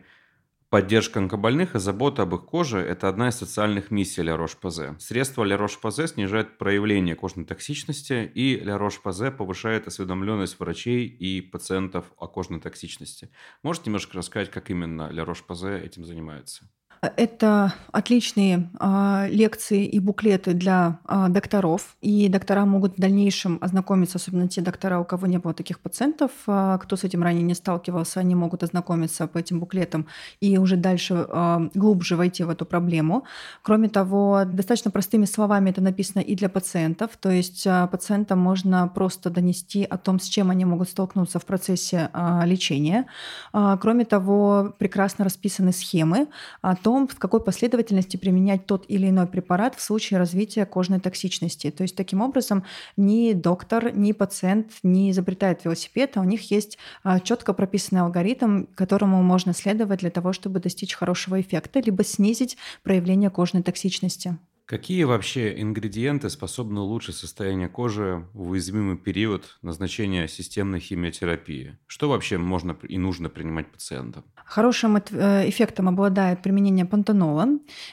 поддержка онкобольных и забота об их коже – это одна из социальных миссий Ля Рош-Пазе. Средства Ля Рош-Пазе снижают проявление кожной токсичности, и Ля Рош-Пазе повышает осведомленность врачей и пациентов о кожной токсичности. Можете немножко рассказать, как именно Ля Рош-Пазе этим занимается? Это отличные а, лекции и буклеты для а, докторов, и доктора могут в дальнейшем ознакомиться, особенно те доктора, у кого не было таких пациентов, а, кто с этим ранее не сталкивался, они могут ознакомиться по этим буклетам и уже дальше глубже войти в эту проблему. Кроме того, достаточно простыми словами это написано и для пациентов, то есть пациентам можно просто донести о том, с чем они могут столкнуться в процессе лечения. Кроме того, прекрасно расписаны схемы о том, том, в какой последовательности применять тот или иной препарат в случае развития кожной токсичности. То есть таким образом ни доктор, ни пациент не изобретает велосипед, а у них есть а, четко прописанный алгоритм, которому можно следовать для того, чтобы достичь хорошего эффекта, либо снизить проявление кожной токсичности. Какие вообще ингредиенты способны улучшить состояние кожи в уязвимый период назначения системной химиотерапии? Что вообще можно и нужно принимать пациентам? Хорошим э, эффектом обладает применение пантенола.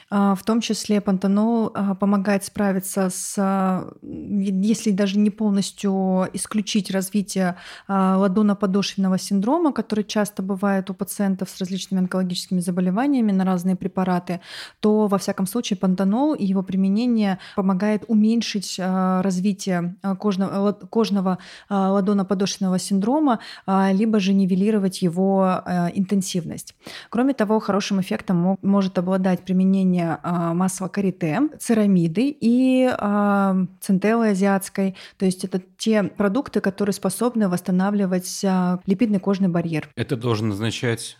А, в том числе пантенол а, помогает справиться с, а, если даже не полностью исключить развитие ладонно-подошвенного синдрома, который часто бывает у пациентов с различными онкологическими заболеваниями на разные препараты, то во всяком случае пантенол и его его применение помогает уменьшить а, развитие а, кожного, кожного а, ладонно-подошвенного синдрома, либо же нивелировать его интенсивность. Кроме того, хорошим эффектом может обладать применение масла карите, церамиды и центеллы азиатской. То есть это те продукты, которые способны восстанавливать липидный кожный барьер. Это должен назначать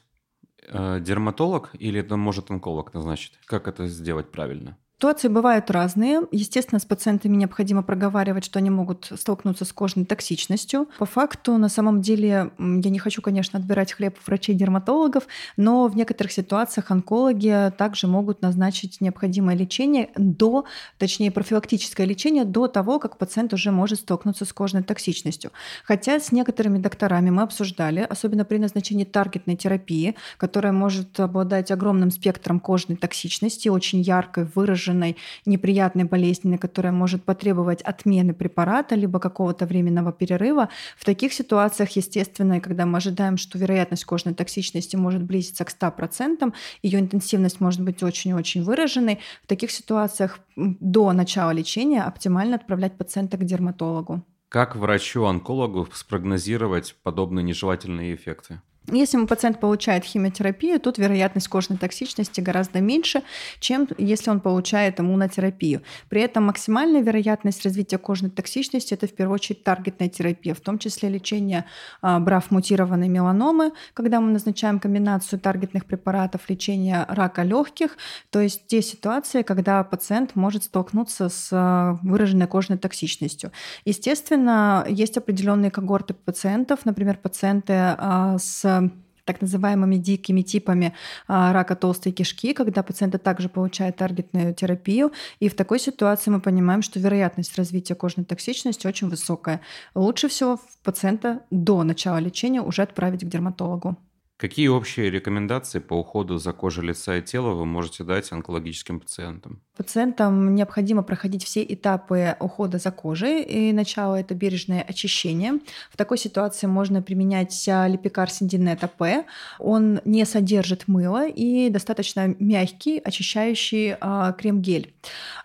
дерматолог или это может онколог назначить? Как это сделать правильно? Ситуации бывают разные. Естественно, с пациентами необходимо проговаривать, что они могут столкнуться с кожной токсичностью. По факту, на самом деле, я не хочу, конечно, отбирать хлеб врачей-дерматологов, но в некоторых ситуациях онкологи также могут назначить необходимое лечение до, точнее, профилактическое лечение до того, как пациент уже может столкнуться с кожной токсичностью. Хотя с некоторыми докторами мы обсуждали, особенно при назначении таргетной терапии, которая может обладать огромным спектром кожной токсичности, очень яркой, выраженной, выраженной неприятной болезненной, которая может потребовать отмены препарата либо какого-то временного перерыва. В таких ситуациях, естественно, когда мы ожидаем, что вероятность кожной токсичности может близиться к 100%, ее интенсивность может быть очень-очень выраженной, в таких ситуациях до начала лечения оптимально отправлять пациента к дерматологу. Как врачу-онкологу спрогнозировать подобные нежелательные эффекты? Если пациент получает химиотерапию, тут вероятность кожной токсичности гораздо меньше, чем если он получает иммунотерапию. При этом максимальная вероятность развития кожной токсичности – это в первую очередь таргетная терапия, в том числе лечение а, брав-мутированной меланомы, когда мы назначаем комбинацию таргетных препаратов лечения рака легких, то есть те ситуации, когда пациент может столкнуться с а, выраженной кожной токсичностью. Естественно, есть определенные когорты пациентов, например, пациенты а, так называемыми дикими типами а, рака толстой кишки, когда пациенты также получают таргетную терапию. И в такой ситуации мы понимаем, что вероятность развития кожной токсичности очень высокая. Лучше всего пациента до начала лечения уже отправить к дерматологу. Какие общие рекомендации по уходу за кожей лица и тела вы можете дать онкологическим пациентам? Пациентам необходимо проходить все этапы ухода за кожей. И начало – это бережное очищение. В такой ситуации можно применять а, липикар Синдинета П. Он не содержит мыло и достаточно мягкий, очищающий а, крем-гель.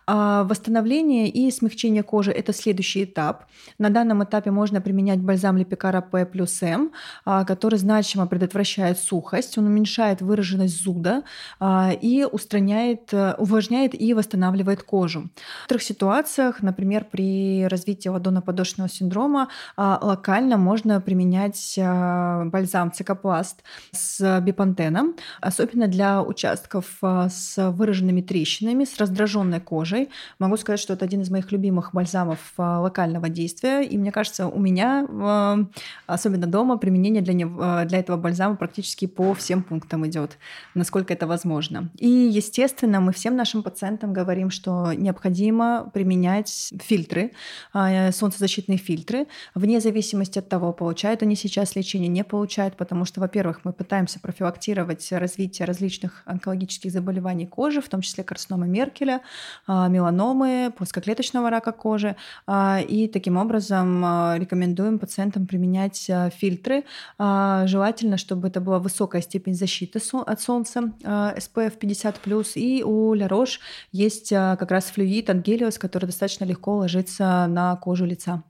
А восстановление и смягчение кожи – это следующий этап. На данном этапе можно применять бальзам Липикара П плюс М, а, который значимо предотвращает сухость, он уменьшает выраженность зуда а, и устраняет, э, увлажняет и восстанавливает кожу. В некоторых ситуациях, например, при развитии ладонно-подошвенного синдрома, локально можно применять бальзам цикопласт с бипантеном, особенно для участков с выраженными трещинами, с раздраженной кожей. Могу сказать, что это один из моих любимых бальзамов а, локального действия. И мне кажется, у меня, а, особенно дома, применение для, него, а, для этого бальзама практически по всем пунктам идет, насколько это возможно. И, естественно, мы всем нашим пациентам говорим, что необходимо применять фильтры, солнцезащитные фильтры, вне зависимости от того, получают они сейчас лечение, не получают, потому что, во-первых, мы пытаемся профилактировать развитие различных онкологических заболеваний кожи, в том числе карцинома Меркеля, а, меланомы, плоскоклеточного рака кожи. А, и таким образом а, рекомендуем пациентам применять фильтры. Желательно, чтобы это была высокая степень защиты от солнца, SPF 50+. И у La Roche есть как раз флюид Ангелиос, который достаточно легко ложится на кожу лица.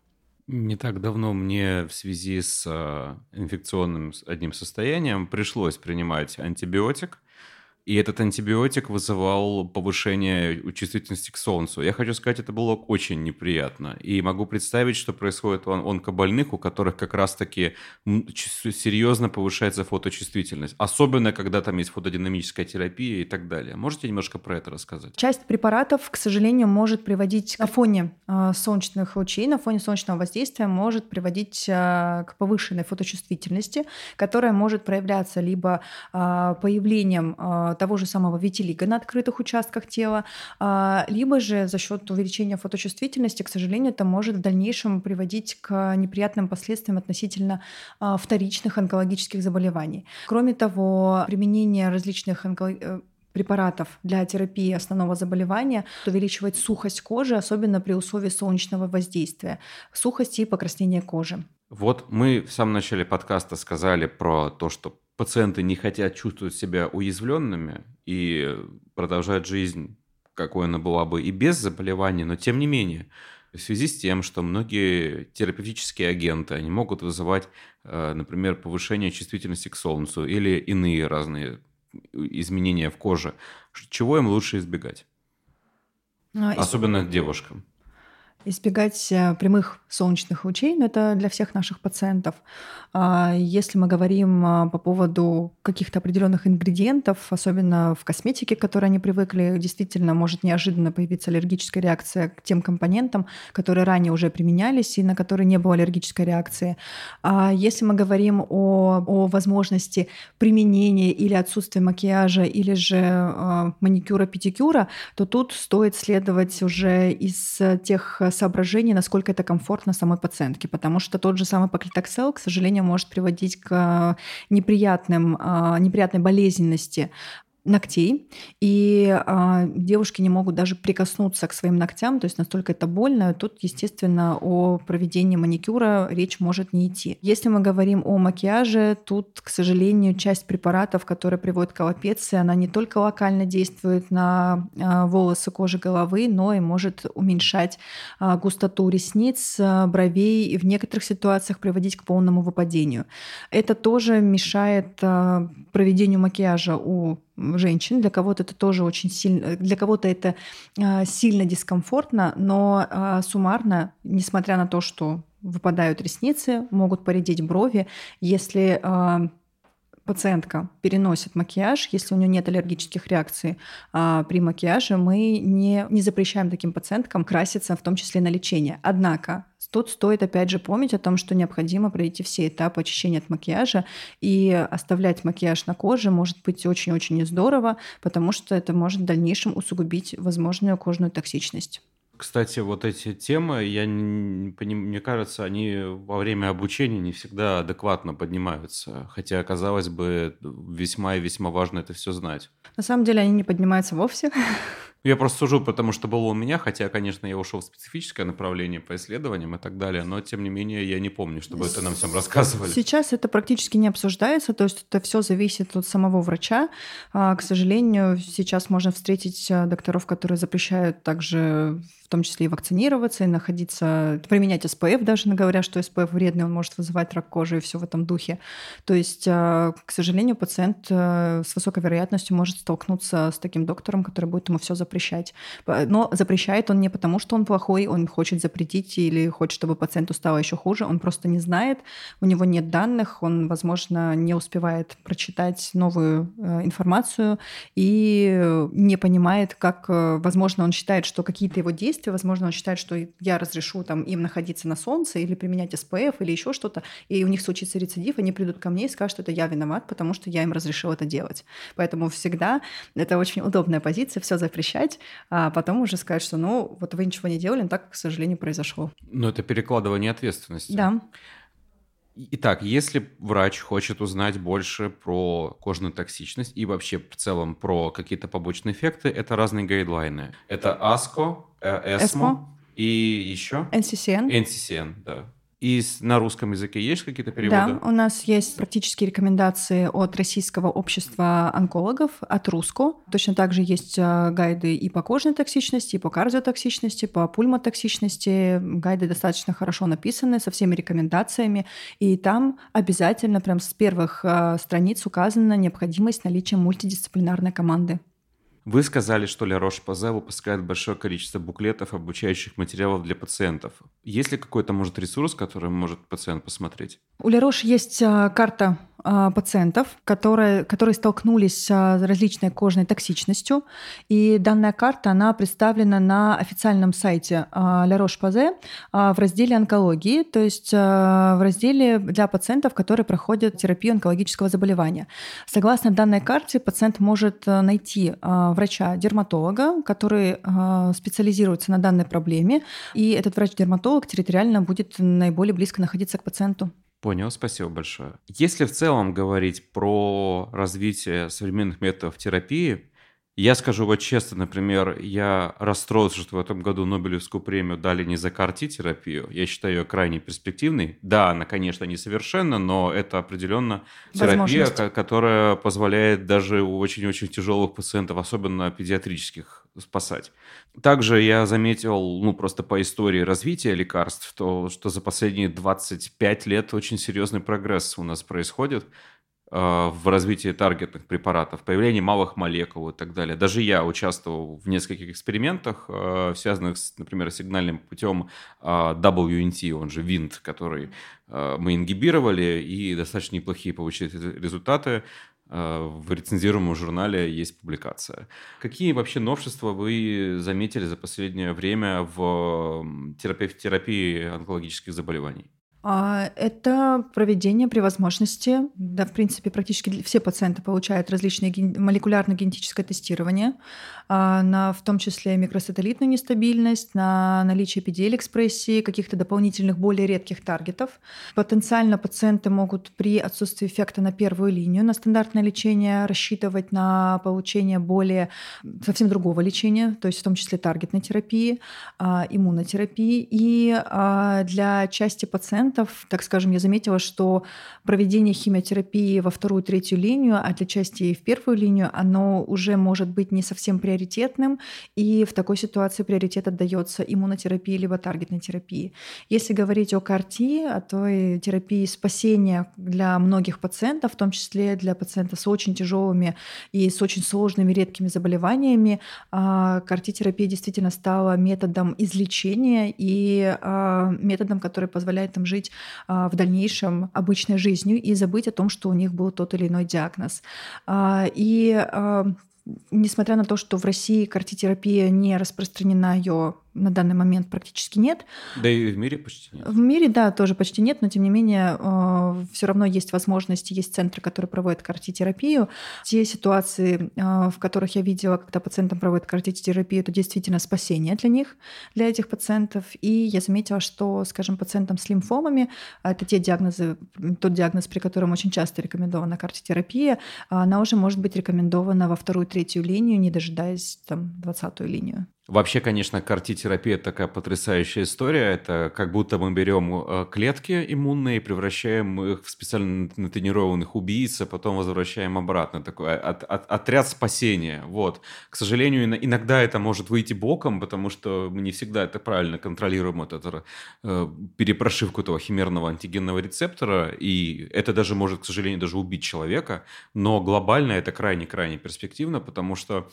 Не так давно мне в связи с инфекционным одним состоянием пришлось принимать антибиотик. И этот антибиотик вызывал повышение чувствительности к солнцу. Я хочу сказать, это было очень неприятно. И могу представить, что происходит у онкобольных, у которых как раз-таки серьезно повышается фоточувствительность. Особенно, когда там есть фотодинамическая терапия и так далее. Можете немножко про это рассказать? Часть препаратов, к сожалению, может приводить на фоне э, солнечных лучей, на фоне солнечного воздействия может приводить э, к повышенной фоточувствительности, которая может проявляться либо э, появлением того же самого витилиго на открытых участках тела, а, либо же за счет увеличения фоточувствительности, к сожалению, это может в дальнейшем приводить к неприятным последствиям относительно а, вторичных онкологических заболеваний. Кроме того, применение различных онкологических э, препаратов для терапии основного заболевания увеличивает сухость кожи, особенно при условии солнечного воздействия, сухости и покраснения кожи. Вот мы в самом начале подкаста сказали про то, что пациенты не хотят чувствовать себя уязвленными и продолжать жизнь, какой она была бы и без заболевания, но тем не менее, в связи с тем, что многие терапевтические агенты, они могут вызывать, э, например, повышение чувствительности к солнцу или иные разные изменения в коже, чего им лучше избегать? А, Особенно девушкам избегать э, прямых солнечных лучей, но это для всех наших пациентов. А если мы говорим а, по поводу каких-то определенных ингредиентов, особенно в косметике, к которой они привыкли, действительно может неожиданно появиться аллергическая реакция к тем компонентам, которые ранее уже применялись и на которые не было аллергической реакции. А если мы говорим о, о возможности применения или отсутствия макияжа, или же маникюра-педикюра, то тут стоит следовать уже из тех соображений, насколько это комфортно самой пациентке, потому что тот же самый паклитоксел, к сожалению, может приводить к неприятным, а, неприятной болезненности ногтей, и а, девушки не могут даже прикоснуться к своим ногтям, то есть настолько это больно. Тут, естественно, о проведении маникюра речь может не идти. Если мы говорим о макияже, тут, к сожалению, часть препаратов, которые приводят к аллопеции, она не только локально действует на а, волосы кожи головы, но и может уменьшать а, густоту ресниц, а, бровей и в некоторых ситуациях приводить к полному выпадению. Это тоже мешает а, проведению макияжа у женщин. Для кого-то это тоже очень сильно, для кого-то это э, сильно дискомфортно, но э, суммарно, несмотря на то, что выпадают ресницы, могут поредеть брови, если э, пациентка переносит макияж, если у нее нет аллергических реакций а, при макияже, мы не, не запрещаем таким пациенткам краситься, в том числе на лечение. Однако Тут стоит опять же помнить о том, что необходимо пройти все этапы очищения от макияжа, и оставлять макияж на коже может быть очень-очень здорово, потому что это может в дальнейшем усугубить возможную кожную токсичность. Кстати, вот эти темы, я не, мне кажется, они во время обучения не всегда адекватно поднимаются, хотя, казалось бы, весьма и весьма важно это все знать. На самом деле они не поднимаются вовсе. [LAUGHS] Я просто сужу, потому что было у меня, хотя, конечно, я ушел в специфическое направление по исследованиям и так далее, но, тем не менее, я не помню, чтобы это нам всем рассказывали. Сейчас это практически не обсуждается, то есть это все зависит от самого врача. А, к сожалению, сейчас можно встретить а, докторов, которые запрещают также в том числе и вакцинироваться, и находиться, применять СПФ даже, говоря, что СПФ вредный, он может вызывать рак кожи и все в этом духе. То есть, а, к сожалению, пациент с высокой вероятностью может столкнуться с таким доктором, который будет ему все запрещать. Но запрещает он не потому, что он плохой, он хочет запретить или хочет, чтобы пациенту стало еще хуже, он просто не знает, у него нет данных, он, возможно, не успевает прочитать новую э, информацию и не понимает, как, э, возможно, он считает, что какие-то его действия, возможно, он считает, что я разрешу там им находиться на солнце или применять СПФ или еще что-то, и у них случится рецидив, они придут ко мне и скажут, что это я виноват, потому что я им разрешил это делать. Поэтому всегда это очень удобная позиция, все запрещать, запрещать, а потом уже сказать, что ну вот вы ничего не делали, но так, к сожалению, произошло. Но это перекладывание ответственности. Да. Итак, если врач хочет узнать больше про кожную токсичность и вообще в целом про какие-то побочные эффекты, это разные гайдлайны. Это ASCO, ESMO э, и еще? NCCN. NCCN, да. И на русском языке есть какие-то переводы? Да, у нас есть практические рекомендации от Российского общества онкологов, от РУСКО. Точно так же есть э, гайды и по кожной токсичности, и по кардиотоксичности, по пульмотоксичности. Гайды достаточно хорошо написаны, со всеми рекомендациями. И там обязательно прям с первых э, страниц указана необходимость наличия мультидисциплинарной команды. Вы сказали, что Ля Рош-Пазе выпускает большое количество буклетов, обучающих материалов для пациентов. Есть ли какой-то, может, ресурс, который может пациент посмотреть? У Ля Рош есть а, карта а, пациентов, которые, которые столкнулись с различной кожной токсичностью. И данная карта, она представлена на официальном сайте La Roche-Posay в разделе онкологии, то есть в разделе для пациентов, которые проходят терапию онкологического заболевания. Согласно данной карте, пациент может найти врача-дерматолога, который специализируется на данной проблеме, и этот врач-дерматолог территориально будет наиболее близко находиться к пациенту. Понял, спасибо большое. Если в целом говорить про развитие современных методов терапии, я скажу вот честно, например, я расстроился, что в этом году Нобелевскую премию дали не за карти-терапию. Я считаю ее крайне перспективной. Да, она, конечно, несовершенна, но это определенно терапия, которая позволяет даже у очень-очень тяжелых пациентов, особенно педиатрических, спасать. Также я заметил, ну, просто по истории развития лекарств, то, что за последние 25 лет очень серьезный прогресс у нас происходит. Э, в развитии таргетных препаратов, появление малых молекул и так далее. Даже я участвовал в нескольких экспериментах, э, связанных, с, например, сигнальным путем э, WNT, он же WINT, который мы ингибировали, и достаточно неплохие получили результаты. В рецензируемом журнале есть публикация. Какие вообще новшества вы заметили за последнее время в терапии, в терапии онкологических заболеваний? А, это проведение при возможности, да, в принципе, практически все пациенты получают различные молекулярно-генетическое тестирование, а, на, в том числе микросателлитную нестабильность, на наличие PDL-экспрессии, каких-то дополнительных более редких таргетов. Потенциально пациенты могут при отсутствии эффекта на первую линию на стандартное лечение рассчитывать на получение более совсем другого лечения, то есть в том числе таргетной терапии, а, иммунотерапии. И для части пациентов пациентов, так скажем, я заметила, что проведение химиотерапии во вторую, третью линию, а для части в первую линию, оно уже может быть не совсем приоритетным, и в такой ситуации приоритет отдается иммунотерапии либо таргетной терапии. Если говорить о КАРТИ, о той терапии спасения для многих пациентов, в том числе для пациентов с очень тяжелыми и с очень сложными редкими заболеваниями, а, КАРТИ-терапия действительно стала методом излечения и а, методом, который позволяет им жить жить а, в дальнейшем обычной жизнью и забыть о том, что у них был тот или иной диагноз. А, и а, несмотря на то, что в России картитерапия не распространена, ее на данный момент практически нет. Да и в мире почти нет. В мире, да, тоже почти нет, но тем не менее э, все равно есть возможности, есть центры, которые проводят картитерапию. Те ситуации, э, в которых я видела, когда пациентам проводят картитерапию, это действительно спасение для них, для этих пациентов. И я заметила, что, скажем, пациентам с лимфомами, это те диагнозы, тот диагноз, при котором очень часто рекомендована картитерапия, она уже может быть рекомендована во вторую, третью линию, не дожидаясь там двадцатую линию. Вообще, конечно, картитерапия такая потрясающая история. Это как будто мы берем э, клетки иммунные, превращаем их в специально натренированных убийц, а потом возвращаем обратно. Такой от, от, отряд спасения. Вот. К сожалению, иногда это может выйти боком, потому что мы не всегда это правильно контролируем, вот эту э, перепрошивку этого химерного антигенного рецептора, и это даже может, к сожалению, даже убить человека. Но глобально это крайне-крайне перспективно, потому что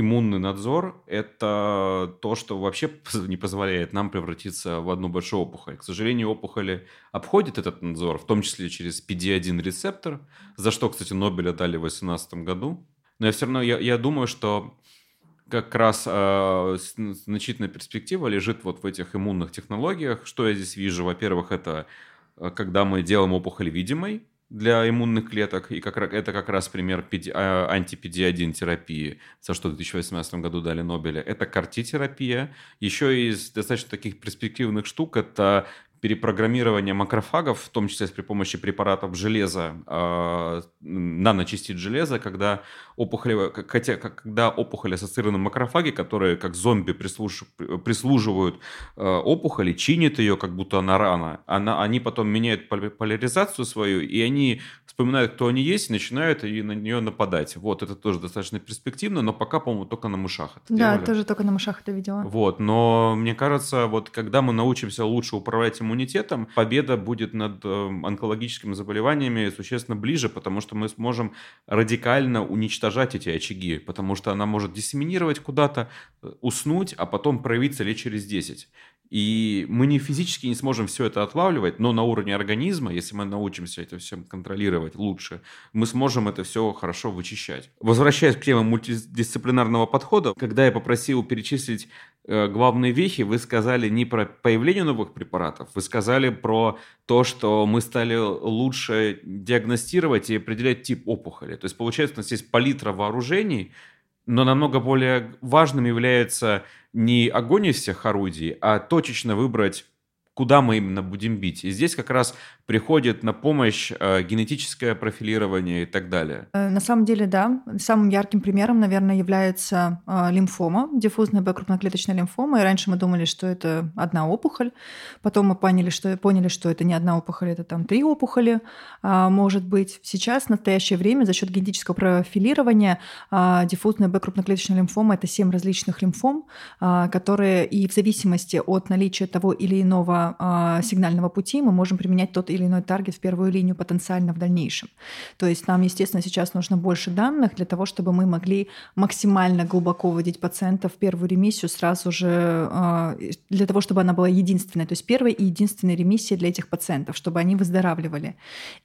иммунный надзор – это то, что вообще [LAUGHS] не позволяет нам превратиться в одну большую опухоль. К сожалению, опухоли обходят этот надзор, в том числе через PD-1 рецептор, за что, кстати, Нобеля дали в 2018 году. Но я все равно я, я думаю, что как раз э, значительная перспектива лежит вот в этих иммунных технологиях. Что я здесь вижу? Во-первых, это э, когда мы делаем опухоль видимой, для иммунных клеток, и как, это как раз пример а, анти-PD-1 терапии, за что в 2018 году дали Нобеля. Это картитерапия. Еще из достаточно таких перспективных штук это перепрограммирование макрофагов, в том числе при помощи препаратов железа, э, наночастиц железа, когда опухоли, хотя, когда опухоли ассоциированы макрофаги, которые как зомби прислуж, прислуживают э, опухоли, чинят ее, как будто она рана, она, они потом меняют поляризацию свою, и они вспоминают, кто они есть, и начинают и на нее нападать. Вот, это тоже достаточно перспективно, но пока, по-моему, только на мышах это Да, делали. тоже только на мышах это видела. Вот, но мне кажется, вот когда мы научимся лучше управлять иммунитетом, победа будет над э, онкологическими заболеваниями существенно ближе, потому что мы сможем радикально уничтожать эти очаги, потому что она может диссеминировать куда-то, э, уснуть, а потом проявиться лет через 10. И мы не физически не сможем все это отлавливать, но на уровне организма, если мы научимся это все контролировать лучше, мы сможем это все хорошо вычищать. Возвращаясь к теме мультидисциплинарного подхода, когда я попросил перечислить э, главные вехи, вы сказали не про появление новых препаратов, вы сказали про то, что мы стали лучше диагностировать и определять тип опухоли. То есть, получается, у нас есть палитра вооружений, но намного более важным является не огонь из всех орудий, а точечно выбрать куда мы именно будем бить. И здесь как раз приходит на помощь э, генетическое профилирование и так далее. Э, на самом деле, да. Самым ярким примером, наверное, является э, лимфома, диффузная Б-крупноклеточная лимфома. И раньше мы думали, что это одна опухоль. Потом мы поняли, что, поняли, что это не одна опухоль, это там три опухоли, может быть. Сейчас, в настоящее время, за счет генетического профилирования диффузная Б-крупноклеточная лимфома – это семь различных лимфом, которые и в зависимости от наличия того или иного сигнального пути мы можем применять тот или иной таргет в первую линию потенциально в дальнейшем. То есть нам, естественно, сейчас нужно больше данных для того, чтобы мы могли максимально глубоко вводить пациента в первую ремиссию сразу же, а, для того, чтобы она была единственной, то есть первой и единственной ремиссией для этих пациентов, чтобы они выздоравливали.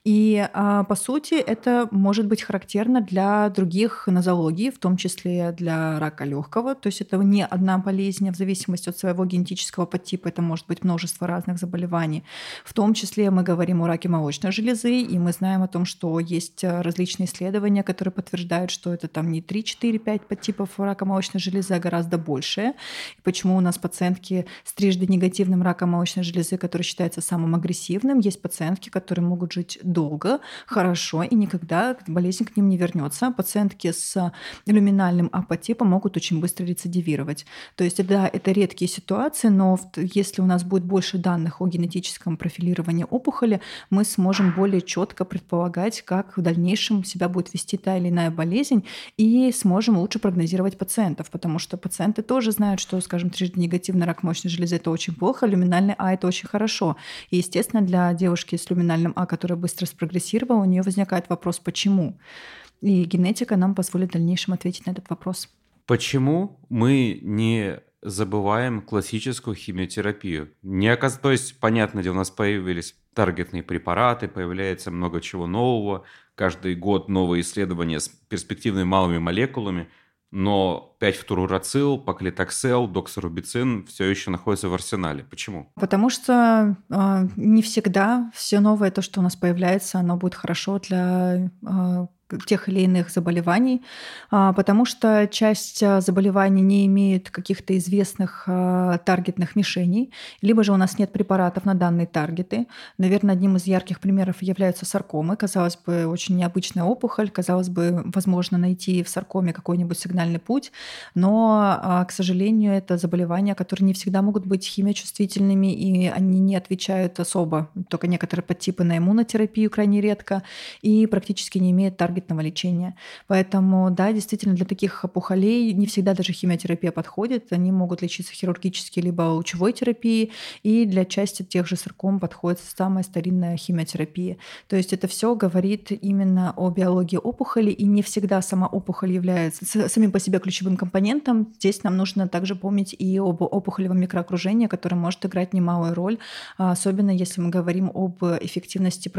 И а, по сути это может быть характерно для других нозологий, в том числе для рака легкого. То есть это не одна болезнь, а в зависимости от своего генетического подтипа это может быть множество разных заболеваний. В том числе мы говорим о раке молочной железы, и мы знаем о том, что есть различные исследования, которые подтверждают, что это там не 3, 4, 5 подтипов рака молочной железы, а гораздо больше. И почему у нас пациентки с трижды негативным раком молочной железы, который считается самым агрессивным, есть пациентки, которые могут жить долго, хорошо, и никогда болезнь к ним не вернется. Пациентки с люминальным апотипом могут очень быстро рецидивировать. То есть, да, это редкие ситуации, но если у нас будет больше данных о генетическом профилировании опухоли, мы сможем более четко предполагать, как в дальнейшем себя будет вести та или иная болезнь, и сможем лучше прогнозировать пациентов, потому что пациенты тоже знают, что, скажем, трижды негативный рак мощной железы это очень плохо, люминальный А это очень хорошо. И, естественно, для девушки с люминальным А, которая быстро спрогрессировала, у нее возникает вопрос, почему? И генетика нам позволит в дальнейшем ответить на этот вопрос. Почему мы не забываем классическую химиотерапию? Не оказ... То есть, понятно, где у нас появились таргетные препараты, появляется много чего нового, каждый год новые исследования с перспективными малыми молекулами, но 5-фторурацил, паклитоксел, доксорубицин все еще находятся в арсенале. Почему? Потому что э, не всегда все новое, то, что у нас появляется, оно будет хорошо для э, тех или иных заболеваний, а, потому что часть а, заболеваний не имеет каких-то известных а, таргетных мишеней, либо же у нас нет препаратов на данные таргеты. Наверное, одним из ярких примеров являются саркомы. Казалось бы, очень необычная опухоль, казалось бы, возможно найти в саркоме какой-нибудь сигнальный путь, но, к сожалению, это заболевания, которые не всегда могут быть химиочувствительными, и они не отвечают особо, только некоторые подтипы на иммунотерапию крайне редко, и практически не имеют таргет таргетного лечения. Поэтому, да, действительно, для таких опухолей не всегда даже химиотерапия подходит. Они могут лечиться хирургически либо лучевой терапией, и для части тех же сарком подходит самая старинная химиотерапия. То есть это все говорит именно о биологии опухоли, и не всегда сама опухоль является самим по себе ключевым компонентом. Здесь нам нужно также помнить и об опухолевом микроокружении, которое может играть немалую роль, а особенно если мы говорим об эффективности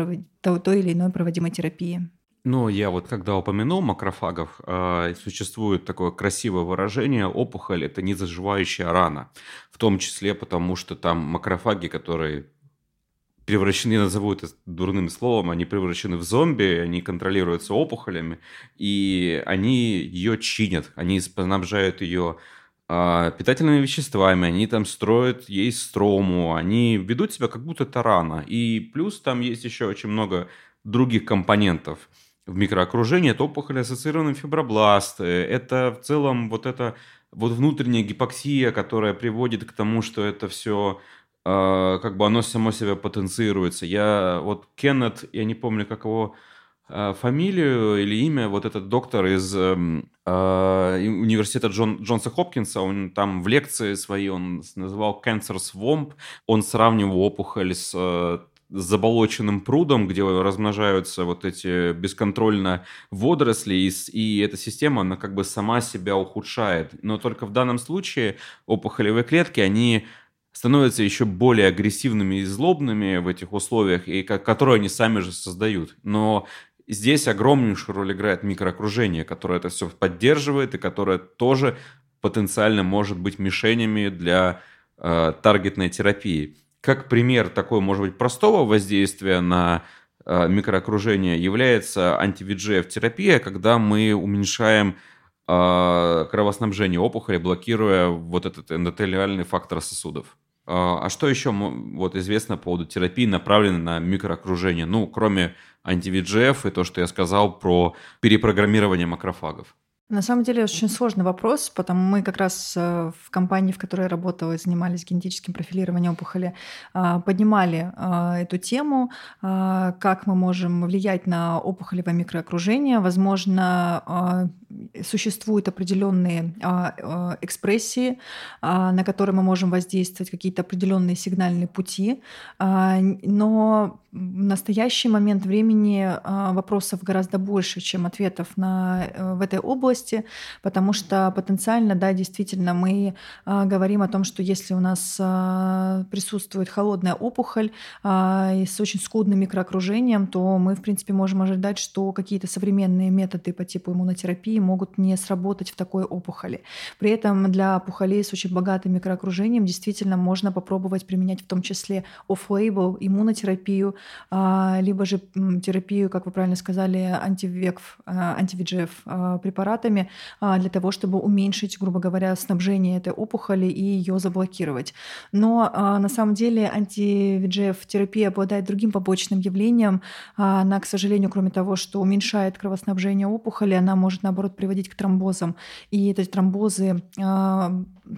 той или иной проводимой терапии. Ну, я вот когда упомянул макрофагов, э, существует такое красивое выражение «опухоль – это незаживающая рана». В том числе потому, что там макрофаги, которые превращены, я назову это дурным словом, они превращены в зомби, они контролируются опухолями, и они ее чинят, они снабжают ее э, питательными веществами, они там строят ей строму, они ведут себя как будто это рана. И плюс там есть еще очень много других компонентов – в микроокружении, это опухоль ассоциированные фибробласты, это в целом вот эта вот внутренняя гипоксия, которая приводит к тому, что это все э, а, как бы оно само себя потенцируется. Я вот Кеннет, я не помню, как его э, фамилию или имя, вот этот доктор из э, университета Джон, Джонса Хопкинса, он там в лекции своей он называл Cancer Swamp, он сравнивал опухоль с с заболоченным прудом, где размножаются вот эти бесконтрольно водоросли, и, и эта система, она как бы сама себя ухудшает. Но только в данном случае опухолевые клетки, они становятся еще более агрессивными и злобными в этих условиях, и которые они сами же создают. Но здесь огромнейшую роль играет микроокружение, которое это все поддерживает и которое тоже потенциально может быть мишенями для э, таргетной терапии как пример такой, может быть, простого воздействия на э, микроокружение является анти-VEGF-терапия, когда мы уменьшаем э, кровоснабжение опухоли, блокируя вот этот эндотелиальный фактор сосудов. Э, а что еще вот известно по поводу терапии, направленной на микроокружение? Ну, кроме анти-VEGF и то, что я сказал про перепрограммирование макрофагов. На самом деле очень сложный вопрос, потому мы как раз э, в компании, в которой я работала и занимались генетическим профилированием опухоли, а, поднимали а, эту тему, а, как мы можем влиять на опухолевое микроокружение. Возможно, существуют определенные экспрессии, на которые мы можем воздействовать, какие-то определенные сигнальные пути, но в настоящий момент времени вопросов гораздо больше, чем ответов на, э, в этой области потому что потенциально, да, действительно, мы а, говорим о том, что если у нас а, присутствует холодная опухоль а, и с очень скудным микроокружением, то мы, в принципе, можем ожидать, что какие-то современные методы по типу иммунотерапии могут не сработать в такой опухоли. При этом для опухолей с очень богатым микроокружением действительно можно попробовать применять в том числе off-label иммунотерапию, либо же терапию, как вы правильно сказали, антивеков, анти-VEGF препаратами для того, чтобы уменьшить, грубо говоря, снабжение этой опухоли и ее заблокировать. Но на самом деле анти-VEGF-терапия обладает другим побочным явлением. Она, к сожалению, кроме того, что уменьшает кровоснабжение опухоли, она может, наоборот, приводить к тромбозам. И эти тромбозы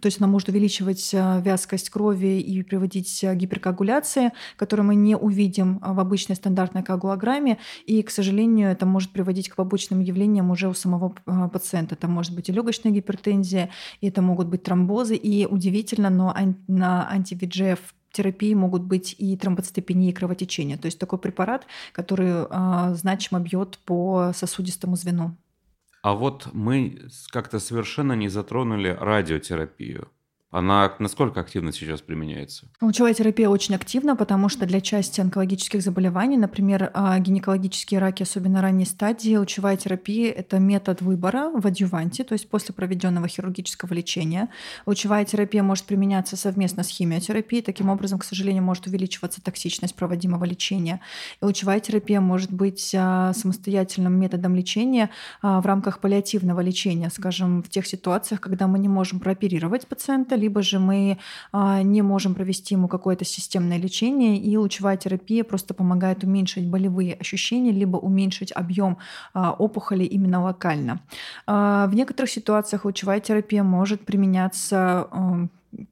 то есть она может увеличивать вязкость крови и приводить к гиперкоагуляции, которую мы не увидим в обычной стандартной коагулограмме. И, к сожалению, это может приводить к побочным явлениям уже у самого пациента. Это может быть и легочная гипертензия, и это могут быть тромбозы. И удивительно, но на анти-VEGF терапии могут быть и тромбоцитопения, и кровотечение. То есть такой препарат, который э, значимо бьет по сосудистому звену. А вот мы как-то совершенно не затронули радиотерапию. Она насколько активно сейчас применяется? Лучевая терапия очень активна, потому что для части онкологических заболеваний, например, а, гинекологические раки, особенно ранней стадии, лучевая терапия – это метод выбора в адъюванте, то есть после проведенного хирургического лечения. Лучевая терапия может применяться совместно с химиотерапией. Таким образом, к сожалению, может увеличиваться токсичность проводимого лечения. И лучевая терапия может быть а, самостоятельным методом лечения а, в рамках паллиативного лечения, скажем, в тех ситуациях, когда мы не можем прооперировать пациента, либо же мы а, не можем провести ему какое-то системное лечение, и лучевая терапия просто помогает уменьшить болевые ощущения, либо уменьшить объем а, опухоли именно локально. А, в некоторых ситуациях лучевая терапия может применяться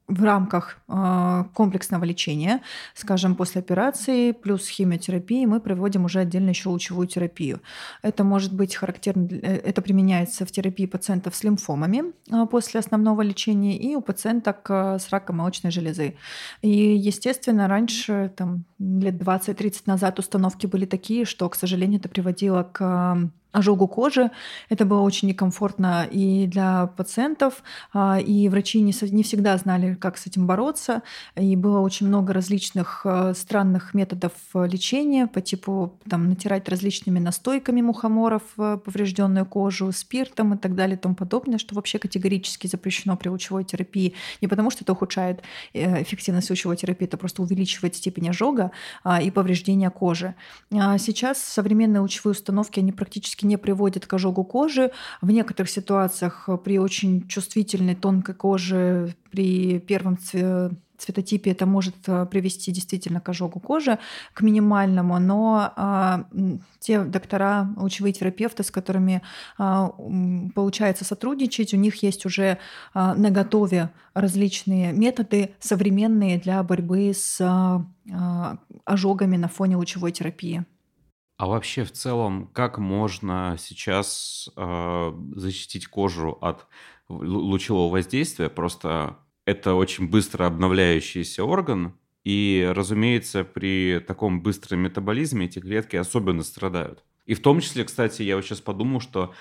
в рамках э, комплексного лечения, скажем, после операции плюс химиотерапии, мы проводим уже отдельно еще лучевую терапию. Это может быть характерно, э, это применяется в терапии пациентов с лимфомами э, после основного лечения и у пациенток с раком молочной железы. И, естественно, раньше, там, лет 20-30 назад установки были такие, что, к сожалению, это приводило к ожогу кожи. Это было очень некомфортно и для пациентов, а, и врачи не, не всегда знали, как с этим бороться. И было очень много различных э, странных методов э, лечения по типу там, натирать различными настойками мухоморов э, поврежденную кожу, спиртом и так далее и тому подобное, что вообще категорически запрещено при лучевой терапии. Не потому, что это ухудшает эффективность лучевой терапии, это просто увеличивает степень ожога а, и повреждения кожи. А сейчас современные лучевые установки, они практически не приводит к ожогу кожи. В некоторых ситуациях при очень чувствительной тонкой коже, при первом цветотипе это может э, привести действительно к ожогу кожи, к минимальному, но а, те доктора, лучевые терапевты, с которыми а, получается сотрудничать, у них есть уже а, на готове различные методы современные для борьбы с а, а ожогами на фоне лучевой терапии. А вообще в целом, как можно сейчас э, защитить кожу от лучевого воздействия? Просто это очень быстро обновляющийся орган, и, разумеется, при таком быстром метаболизме эти клетки особенно страдают. И в том числе, кстати, я вот сейчас подумал, что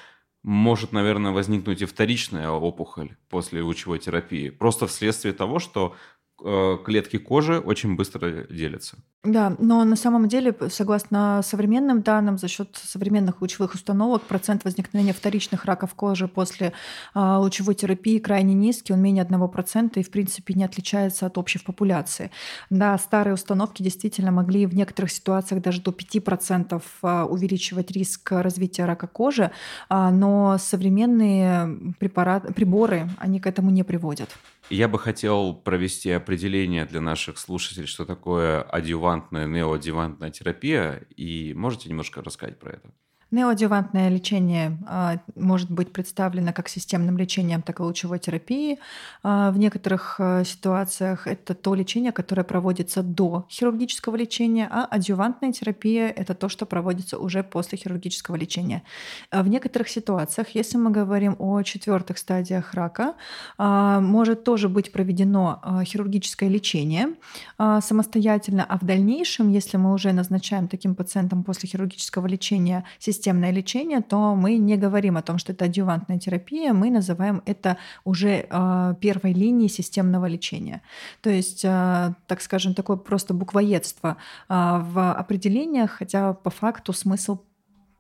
может, наверное, возникнуть и вторичная опухоль после лучевой терапии. Просто вследствие того, что клетки кожи очень быстро делятся. Да, но на самом деле, согласно современным данным, за счет современных лучевых установок процент возникновения вторичных раков кожи после э, лучевой терапии крайне низкий, он менее 1% и, в принципе, не отличается от общей популяции. Да, старые установки действительно могли в некоторых ситуациях даже до 5% а, увеличивать риск развития рака кожи, э, но современные препараты, приборы, они к этому не приводят. Я бы хотел провести определение для наших слушателей, что такое адювант адъювантная, неоадъювантная терапия, и можете немножко рассказать про это? Неоадъювантное лечение а, может быть представлено как системным лечением, так и лучевой терапией. А, в некоторых а, ситуациях это то лечение, которое проводится до хирургического лечения, а адъювантная терапия – это то, что проводится уже после хирургического лечения. В некоторых ситуациях, если мы говорим о четвертых стадиях рака, может тоже быть проведено хирургическое лечение самостоятельно, а в дальнейшем, если мы уже назначаем таким пациентам после хирургического лечения системное лечение, то мы не говорим о том, что это адъювантная терапия, мы называем это уже э, первой линией системного лечения. То есть, э, так скажем, такое просто буквоедство э, в определениях, хотя по факту смысл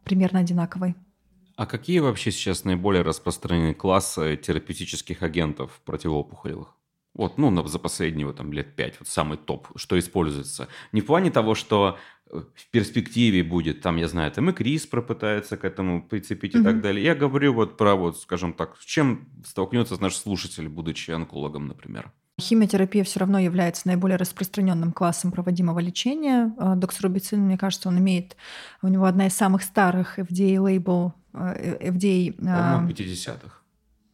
примерно одинаковый. А какие вообще сейчас наиболее распространенные классы терапевтических агентов противоопухолевых? Вот, ну, за последние там, лет пять, вот самый топ, что используется. Не в плане того, что э, в перспективе будет, там, я знаю, там и КРИС пропытается к этому прицепить mm-hmm. и так далее. Я говорю вот про, вот, скажем так, с чем столкнется наш слушатель, будучи онкологом, например. Химиотерапия все равно является наиболее распространенным классом проводимого лечения. А, Доксорубицин, мне кажется, он имеет, у него одна из самых старых FDA лейбл, э, FDA... По-моему, 50-х.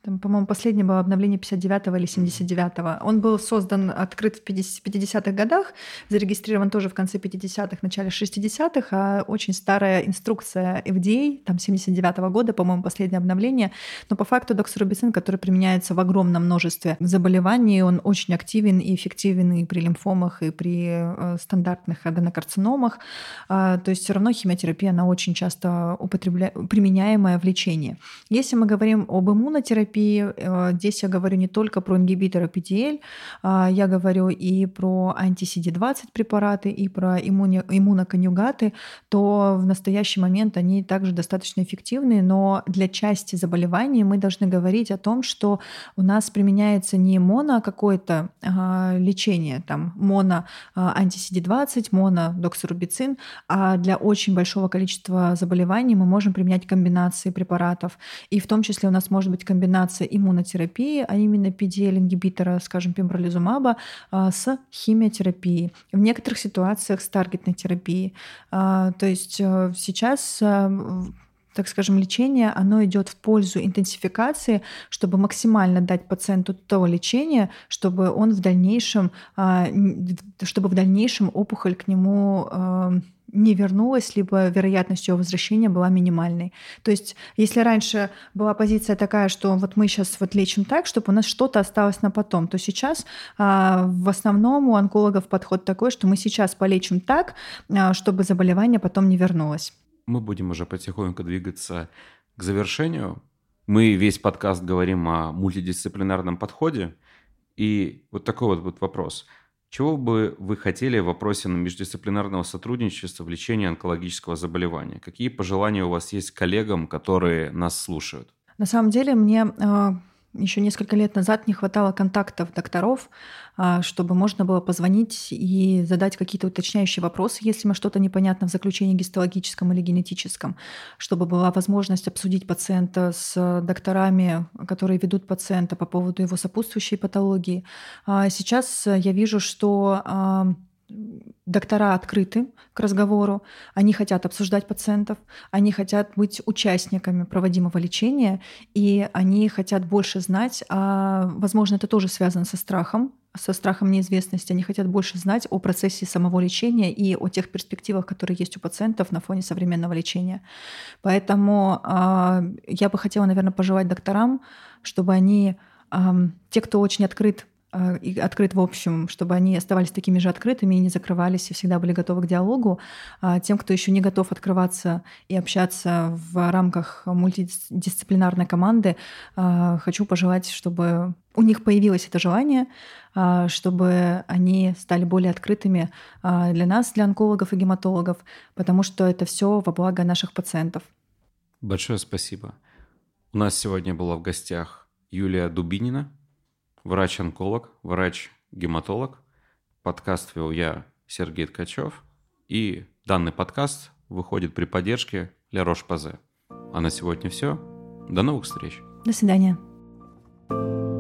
Там, по-моему, последнее было обновление 59-го или 79-го. Он был создан, открыт в 50-х годах, зарегистрирован тоже в конце 50-х, начале 60-х, а очень старая инструкция FDA, там 79-го года, по-моему, последнее обновление. Но по факту доксорубицин, который применяется в огромном множестве заболеваний, он очень активен и эффективен и при лимфомах, и при э, стандартных аденокарциномах. А, то есть все равно химиотерапия, она очень часто употребля... применяемая в лечении. Если мы говорим об иммунотерапии, терапии. Э, здесь я говорю не только про ингибиторы PTL, а, я говорю и про анти-CD20 препараты, и про иммуни- то в настоящий момент они также достаточно эффективны, но для части заболеваний мы должны говорить о том, что у нас применяется не моно какое-то а, лечение, там моно а, анти-CD20, моно доксорубицин, а для очень большого количества заболеваний мы можем применять комбинации препаратов. И в том числе у нас может быть комбинация комбинация иммунотерапии, а именно PDL-ингибитора, скажем, пембролизумаба, с химиотерапией. В некоторых ситуациях с таргетной терапией. А, то есть э, сейчас э, так скажем, лечение, оно идет в пользу интенсификации, чтобы максимально дать пациенту то лечение, чтобы он в дальнейшем, а, чтобы в дальнейшем опухоль к нему не вернулась, либо вероятность ее возвращения была минимальной. То есть, если раньше была позиция такая, что вот мы сейчас вот лечим так, чтобы у нас что-то осталось на потом, то сейчас а, в основном у онкологов подход такой, что мы сейчас полечим так, а, чтобы заболевание потом не вернулось. Мы будем уже потихоньку двигаться к завершению. Мы весь подкаст говорим о мультидисциплинарном подходе. И вот такой вот, вот вопрос – чего бы вы хотели в вопросе междисциплинарного сотрудничества в лечении онкологического заболевания? Какие пожелания у вас есть коллегам, которые нас слушают? На самом деле мне а, еще несколько лет назад не хватало контактов докторов, а, чтобы можно было позвонить и задать какие-то уточняющие вопросы, если мы что-то непонятно в заключении гистологическом или генетическом, чтобы была возможность обсудить пациента с докторами, которые ведут пациента по поводу его сопутствующей патологии. А сейчас я вижу, что доктора открыты к разговору, они хотят обсуждать пациентов, они хотят быть участниками проводимого лечения, и они хотят больше знать, а, возможно, это тоже связано со страхом, со страхом неизвестности. Они хотят больше знать о процессе самого лечения и о тех перспективах, которые есть у пациентов на фоне современного лечения. Поэтому э, я бы хотела, наверное, пожелать докторам, чтобы они, э, те, кто очень открыт и открыт в общем, чтобы они оставались такими же открытыми и не закрывались, и всегда были готовы к диалогу. А тем, кто еще не готов открываться и общаться в рамках мультидисциплинарной команды, э, хочу пожелать, чтобы у них появилось это желание, чтобы они стали более открытыми для нас, для онкологов и гематологов, потому что это все во благо наших пациентов. Большое спасибо. У нас сегодня была в гостях Юлия Дубинина, врач-онколог, врач-гематолог. Подкаст вел я, Сергей Ткачев. И данный подкаст выходит при поддержке Ля Рош-Пазе. А на сегодня все. До новых встреч. До свидания. thank you